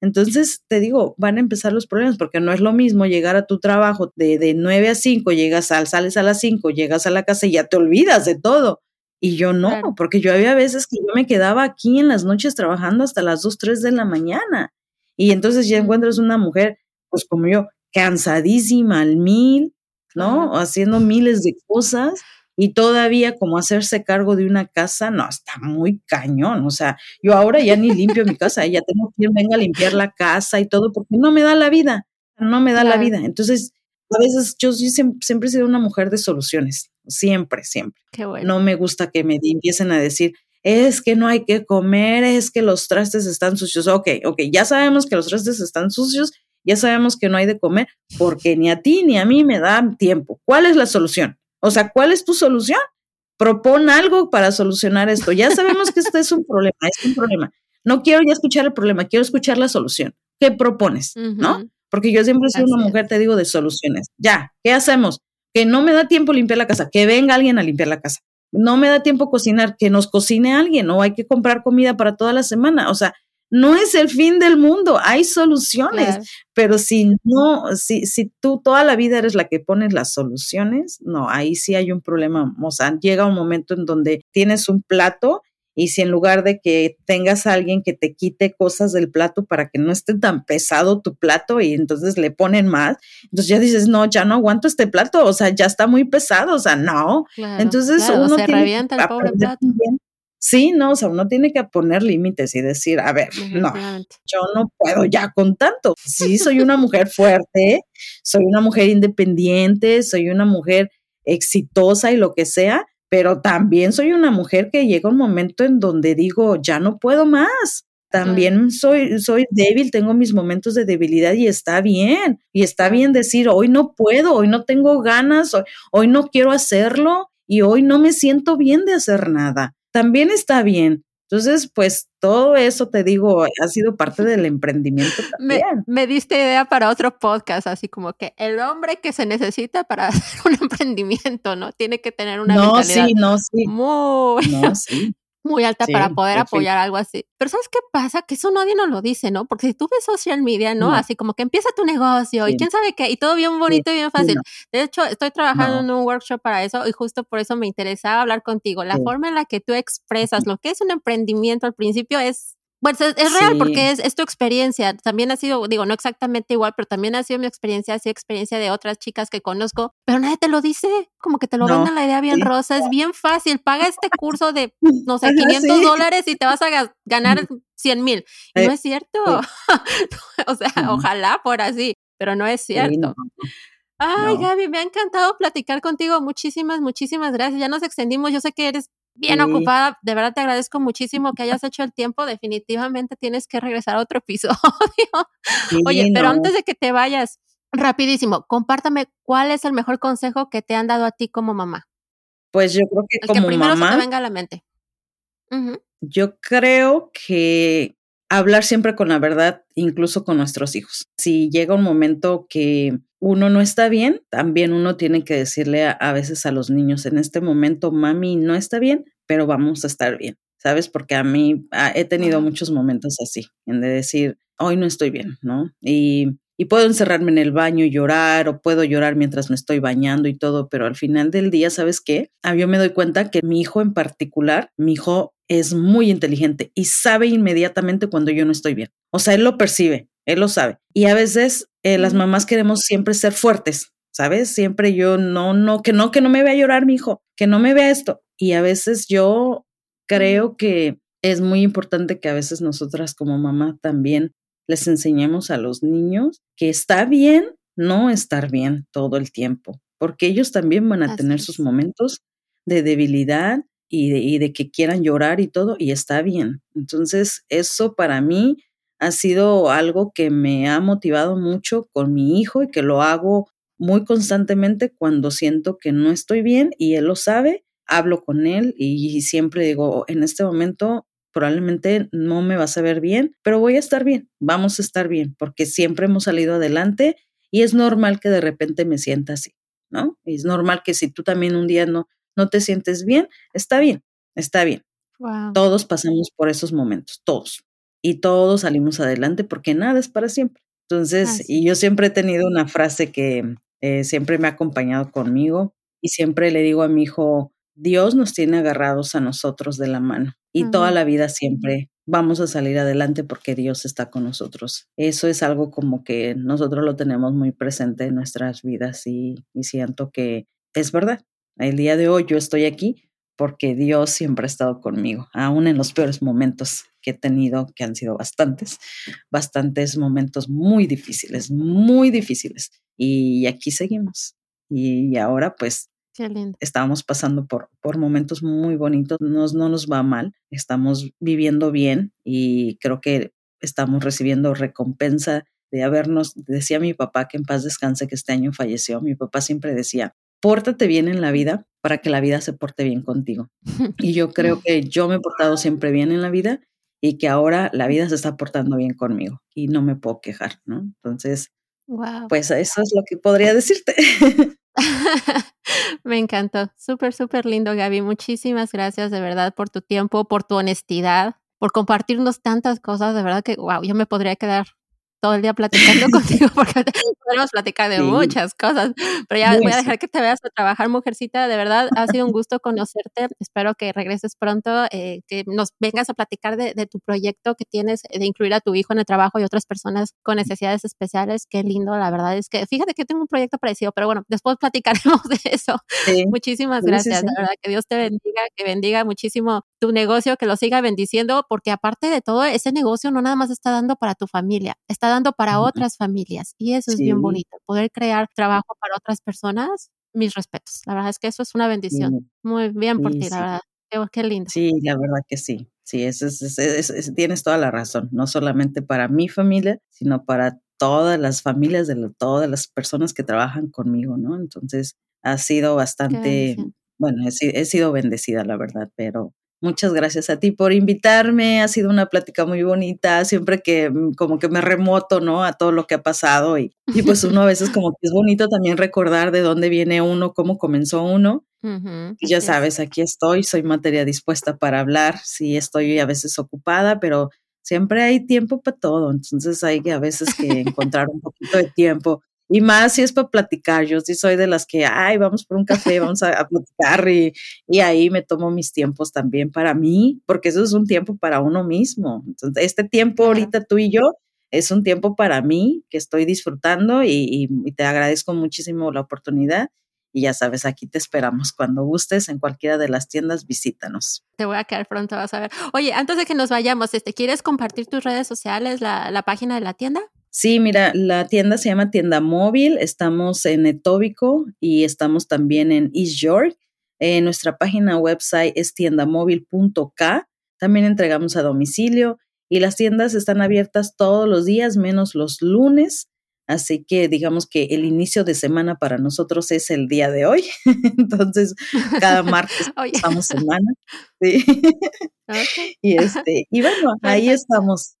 entonces te digo, van a empezar los problemas porque no es lo mismo llegar a tu trabajo de, de 9 a 5, llegas al, sales a las 5, llegas a la casa y ya te olvidas de todo. Y yo no, porque yo había veces que yo me quedaba aquí en las noches trabajando hasta las 2, 3 de la mañana. Y entonces ya encuentras una mujer, pues como yo, cansadísima al mil, ¿no? Haciendo miles de cosas y todavía como hacerse cargo de una casa, no, está muy cañón. O sea, yo ahora ya ni limpio mi casa, ya tengo que ir, venga a limpiar la casa y todo, porque no me da la vida, no me da la vida. Entonces, a veces yo siempre, he sido una mujer de soluciones, siempre, siempre. No me gusta que me empiecen a decir, es que no hay que comer, es que los trastes están sucios. Ok, ok, ya sabemos que los trastes están sucios ya sabemos que no hay de comer porque ni a ti ni a mí me da tiempo. ¿Cuál es la solución? O sea, ¿cuál es tu solución? Propon algo para solucionar esto. Ya sabemos que este es un problema, es un problema. No quiero ya escuchar el problema, quiero escuchar la solución. ¿qué propones? ¿No? Porque yo siempre soy una mujer, te digo, de soluciones. Ya, ¿qué hacemos? Que no me da tiempo limpiar la casa, que venga alguien a limpiar la casa. No me da tiempo cocinar, que nos cocine alguien o hay que comprar comida para toda la semana. O sea, no es el fin del mundo, hay soluciones, pero si no, si, si tú toda la vida eres la que pones las soluciones, no, ahí sí hay un problema. O sea, llega un momento en donde tienes un plato y si en lugar de que tengas a alguien que te quite cosas del plato para que no esté tan pesado tu plato y entonces le ponen más, entonces ya dices, no, ya no aguanto este plato, o sea, ya está muy pesado, o sea, no. entonces uno se revienta el pobre plato. Sí, no, o sea, uno tiene que poner límites y decir, a ver, no, yo no puedo ya con tanto. Sí, soy una mujer fuerte, soy una mujer independiente, soy una mujer exitosa y lo que sea, pero también soy una mujer que llega un momento en donde digo, ya no puedo más. También soy, soy débil, tengo mis momentos de debilidad y está bien. Y está bien decir, hoy no puedo, hoy no tengo ganas, hoy, hoy no quiero hacerlo y hoy no me siento bien de hacer nada. También está bien. Entonces, pues todo eso, te digo, ha sido parte del emprendimiento <laughs> también. Me, diste idea para otro podcast, así como que el hombre que se necesita para <laughs> hacer un emprendimiento, ¿no? Tiene que tener una no, mentalidad sí, no, sí. muy, no, sí muy alta para poder apoyar algo así. Pero ¿sabes qué pasa? Que eso nadie nos lo dice, ¿no? Porque si tú ves social media, ¿no? Así como que empieza tu negocio y quién sabe qué, y todo bien bonito y bien fácil. De hecho, estoy trabajando en un workshop para eso y justo por eso me interesaba hablar contigo. La forma en la que tú expresas lo que es un emprendimiento al principio es bueno, es, real porque es, es, tu experiencia. También ha sido, digo, no exactamente igual, pero también ha sido mi experiencia, ha sido experiencia de otras chicas que conozco, pero nadie te lo dice, como que te lo venden la idea bien rosa, es bien fácil. Paga este curso de, <laughs> no sé, 500 dólares y te vas a ganar 100 mil. Y no es cierto. <laughs> o sea, ojalá por así, pero no es cierto. Ay, Gaby, me ha encantado platicar contigo. Muchísimas, muchísimas gracias. Ya nos extendimos. Yo sé que eres bien ocupada. De verdad te agradezco muchísimo que hayas hecho el tiempo. Definitivamente tienes que regresar a otro <laughs> episodio. Oye, pero antes de que te vayas, rapidísimo, compártame cuál es el mejor consejo que te han dado a ti como mamá. Pues yo creo que el como que primero mamá, se te venga a la mente. Yo creo que hablar siempre con la verdad, incluso con nuestros hijos. Si llega un momento que uno no está bien, también uno tiene que decirle a, veces a los niños, en este momento, mami, no está bien, pero vamos a estar bien, ¿sabes? Porque a mí ah, he tenido muchos momentos así, en de decir, hoy no estoy bien, ¿no? Y, y puedo encerrarme en el baño y llorar, o puedo llorar mientras me estoy bañando y todo, pero al final del día, ¿sabes qué? Ah, yo me doy cuenta que mi hijo en particular, mi hijo es muy inteligente y sabe inmediatamente cuando yo no estoy bien. O sea, él lo percibe, él lo sabe. Y a veces eh, las mamás queremos siempre ser fuertes, ¿sabes? Siempre yo, no, no, que no, que no me vea llorar mi hijo, que no me vea esto. Y a veces yo creo que es muy importante que a veces nosotras como mamá también les enseñemos a los niños que está bien no estar bien todo el tiempo, porque ellos también van a tener sus momentos de debilidad y de, que quieran llorar y todo, y está bien. Entonces, eso para mí ha sido algo que me ha motivado mucho con mi hijo y que lo hago muy constantemente cuando siento que no estoy bien y él lo sabe, hablo con él y siempre digo, en este momento probablemente no me vas a ver bien, pero voy a estar bien, vamos a estar bien, porque siempre hemos salido adelante y es normal que de repente me sienta así, ¿no? es normal que si tú también un día no, no te sientes bien, está bien, está bien. Todos pasamos por esos momentos, todos y todos salimos adelante porque nada es para siempre. Entonces, y yo siempre he tenido una frase que eh, siempre me ha acompañado conmigo y siempre le digo a mi hijo, Dios nos tiene agarrados a nosotros de la mano y toda la vida siempre vamos a salir adelante porque Dios está con nosotros. Eso es algo como que nosotros lo tenemos muy presente en nuestras vidas y, y siento que es verdad. El día de hoy yo estoy aquí porque Dios siempre ha estado conmigo, aún en los peores momentos que he tenido, que han sido bastantes, bastantes momentos muy difíciles, muy difíciles. Y aquí seguimos. Y ahora pues estamos pasando por, por momentos muy bonitos, nos, no nos va mal, estamos viviendo bien y creo que estamos recibiendo recompensa de habernos, decía mi papá que en paz descanse que este año falleció, mi papá siempre decía, pórtate bien en la vida para que la vida se porte bien contigo. Y yo creo <laughs> que yo me he portado siempre bien en la vida y que ahora la vida se está portando bien conmigo y no me puedo quejar, ¿no? Entonces, pues eso es lo que podría decirte. <laughs> <laughs> me encantó, súper, súper lindo, Gaby. Muchísimas gracias de verdad por tu tiempo, por tu honestidad, por compartirnos tantas cosas. De verdad que, wow, yo me podría quedar todo el día platicando <laughs> contigo porque podemos platicar de muchas cosas, pero ya voy a dejar que te veas a trabajar, mujercita. De verdad, ha sido un gusto conocerte. Espero que regreses pronto, eh, que nos vengas a platicar de, tu proyecto que tienes de incluir a tu hijo en el trabajo y otras personas con necesidades especiales. Qué lindo, la verdad es que fíjate que tengo un proyecto parecido, pero bueno, después platicaremos <laughs> de eso. Muchísimas gracias, la verdad, que Dios te bendiga, que bendiga muchísimo tu negocio, que lo siga bendiciendo, porque aparte de todo, ese negocio no nada más está dando para tu familia, está dando para otras familias y eso es bien bonito, poder crear trabajo para otras personas. Mis respetos, la verdad es que eso es una bendición. Muy bien por ti, la verdad. Qué, lindo. Sí, la verdad que sí. Sí, eso es, tienes toda la razón, no solamente para mi familia, sino para todas las familias de todas las personas que trabajan conmigo, ¿no? Entonces, ha sido bastante, bueno, he, sido bendecida, la verdad, pero Muchas gracias a ti por invitarme. Ha sido una plática muy bonita. Siempre que mm, como que me remoto, ¿no? A todo lo que ha pasado y, y pues <laughs> uno a veces como que es bonito también recordar de dónde viene uno, cómo comenzó uno. y ya sabes, aquí estoy, soy materia dispuesta para hablar. Sí, estoy a veces ocupada, pero siempre hay tiempo para todo. Entonces hay que a veces que encontrar un poquito de tiempo y más si es para platicar, yo sí soy de las que, ay, vamos por un café, <laughs> vamos a, platicar y, y, ahí me tomo mis tiempos también para mí, porque eso es un tiempo para uno mismo. Entonces, este tiempo ahorita tú y yo es un tiempo para mí que estoy disfrutando y, y te agradezco muchísimo la oportunidad. Y ya sabes, aquí te esperamos. Cuando gustes, en cualquiera de las tiendas, visítanos. Te voy a quedar pronto, vas a ver. Oye, antes de que nos vayamos, este, ¿quieres compartir tus redes sociales, la, la página de la tienda? Sí, mira, la tienda se llama Tienda Móvil, estamos en Etobicoke y estamos también en East York. Eh, nuestra página website es tiendamóvil.k. También entregamos a domicilio y las tiendas están abiertas todos los días menos los lunes. Así que digamos que el inicio de semana para nosotros es el día de hoy. <laughs> Entonces, cada martes <laughs> estamos semana. <laughs> Sí. Y este, y bueno, ahí estamos.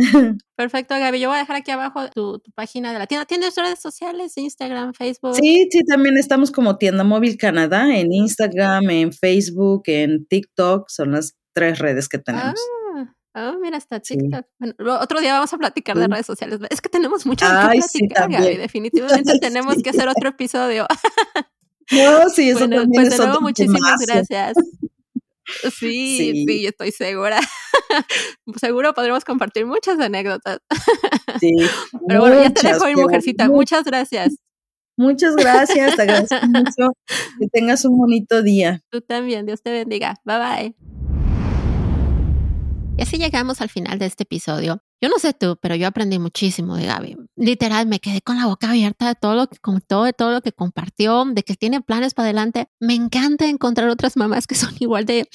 <laughs> Perfecto, Gaby. Yo voy a dejar aquí abajo tu, página de la tienda. ¿Tienes redes sociales? Instagram, Facebook. Sí, sí, también estamos como Tienda Móvil Canadá en Instagram, en Facebook, en TikTok. Son las tres redes que tenemos. Ah, oh, mira, está TikTok. Bueno, otro día vamos a platicar de redes sociales. Es que tenemos mucho que platicar, Gaby. Definitivamente <laughs> tenemos que hacer otro episodio. no, sí, eso también pues de nuevo, muchísimas gracias. Sí, sí, estoy segura. <laughs> Seguro podremos compartir muchas anécdotas. Sí. <laughs> Pero bueno, ya te dejo ir, mujercita. Muchas gracias. Muchas gracias, te agradezco <laughs> mucho. Que tengas un bonito día. Tú también, Dios te bendiga. Bye bye. Y así llegamos al final de este episodio. Yo no sé tú, pero yo aprendí muchísimo de Gaby. Literal, me quedé con la boca abierta de todo lo que contó, de todo lo que compartió, de que tiene planes para adelante. Me encanta encontrar otras mamás que son <laughs> igual de,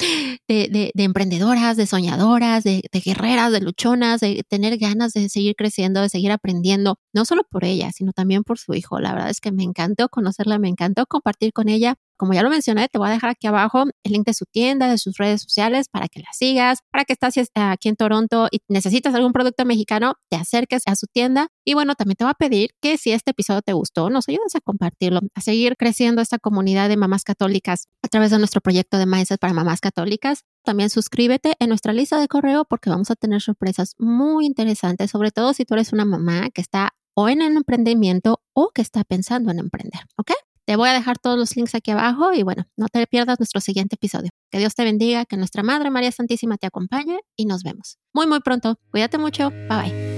de, de, emprendedoras, de soñadoras, de, de, guerreras, de luchonas, de tener ganas de seguir creciendo, de seguir aprendiendo, no solo por ella, sino también por su hijo. La verdad es que me encantó conocerla, me encantó compartir con ella como ya lo mencioné, te voy a dejar aquí abajo el link de su tienda, de sus redes sociales para que la sigas, para que estás aquí en Toronto y necesitas algún producto mexicano, te acerques a su tienda. Y bueno, también te voy a pedir que si este episodio te gustó, nos ayudes a compartirlo, a seguir creciendo esta comunidad de mamás católicas a través de nuestro proyecto de Mindset para Mamás Católicas. También suscríbete en nuestra lista de correo porque vamos a tener sorpresas muy interesantes, sobre todo si tú eres una mamá que está o en el emprendimiento o que está pensando en emprender, ¿ok? Te voy a dejar todos los links aquí abajo y bueno, no te pierdas nuestro siguiente episodio. Que Dios te bendiga, que nuestra Madre María Santísima te acompañe y nos vemos muy, muy pronto. Cuídate mucho. Bye bye.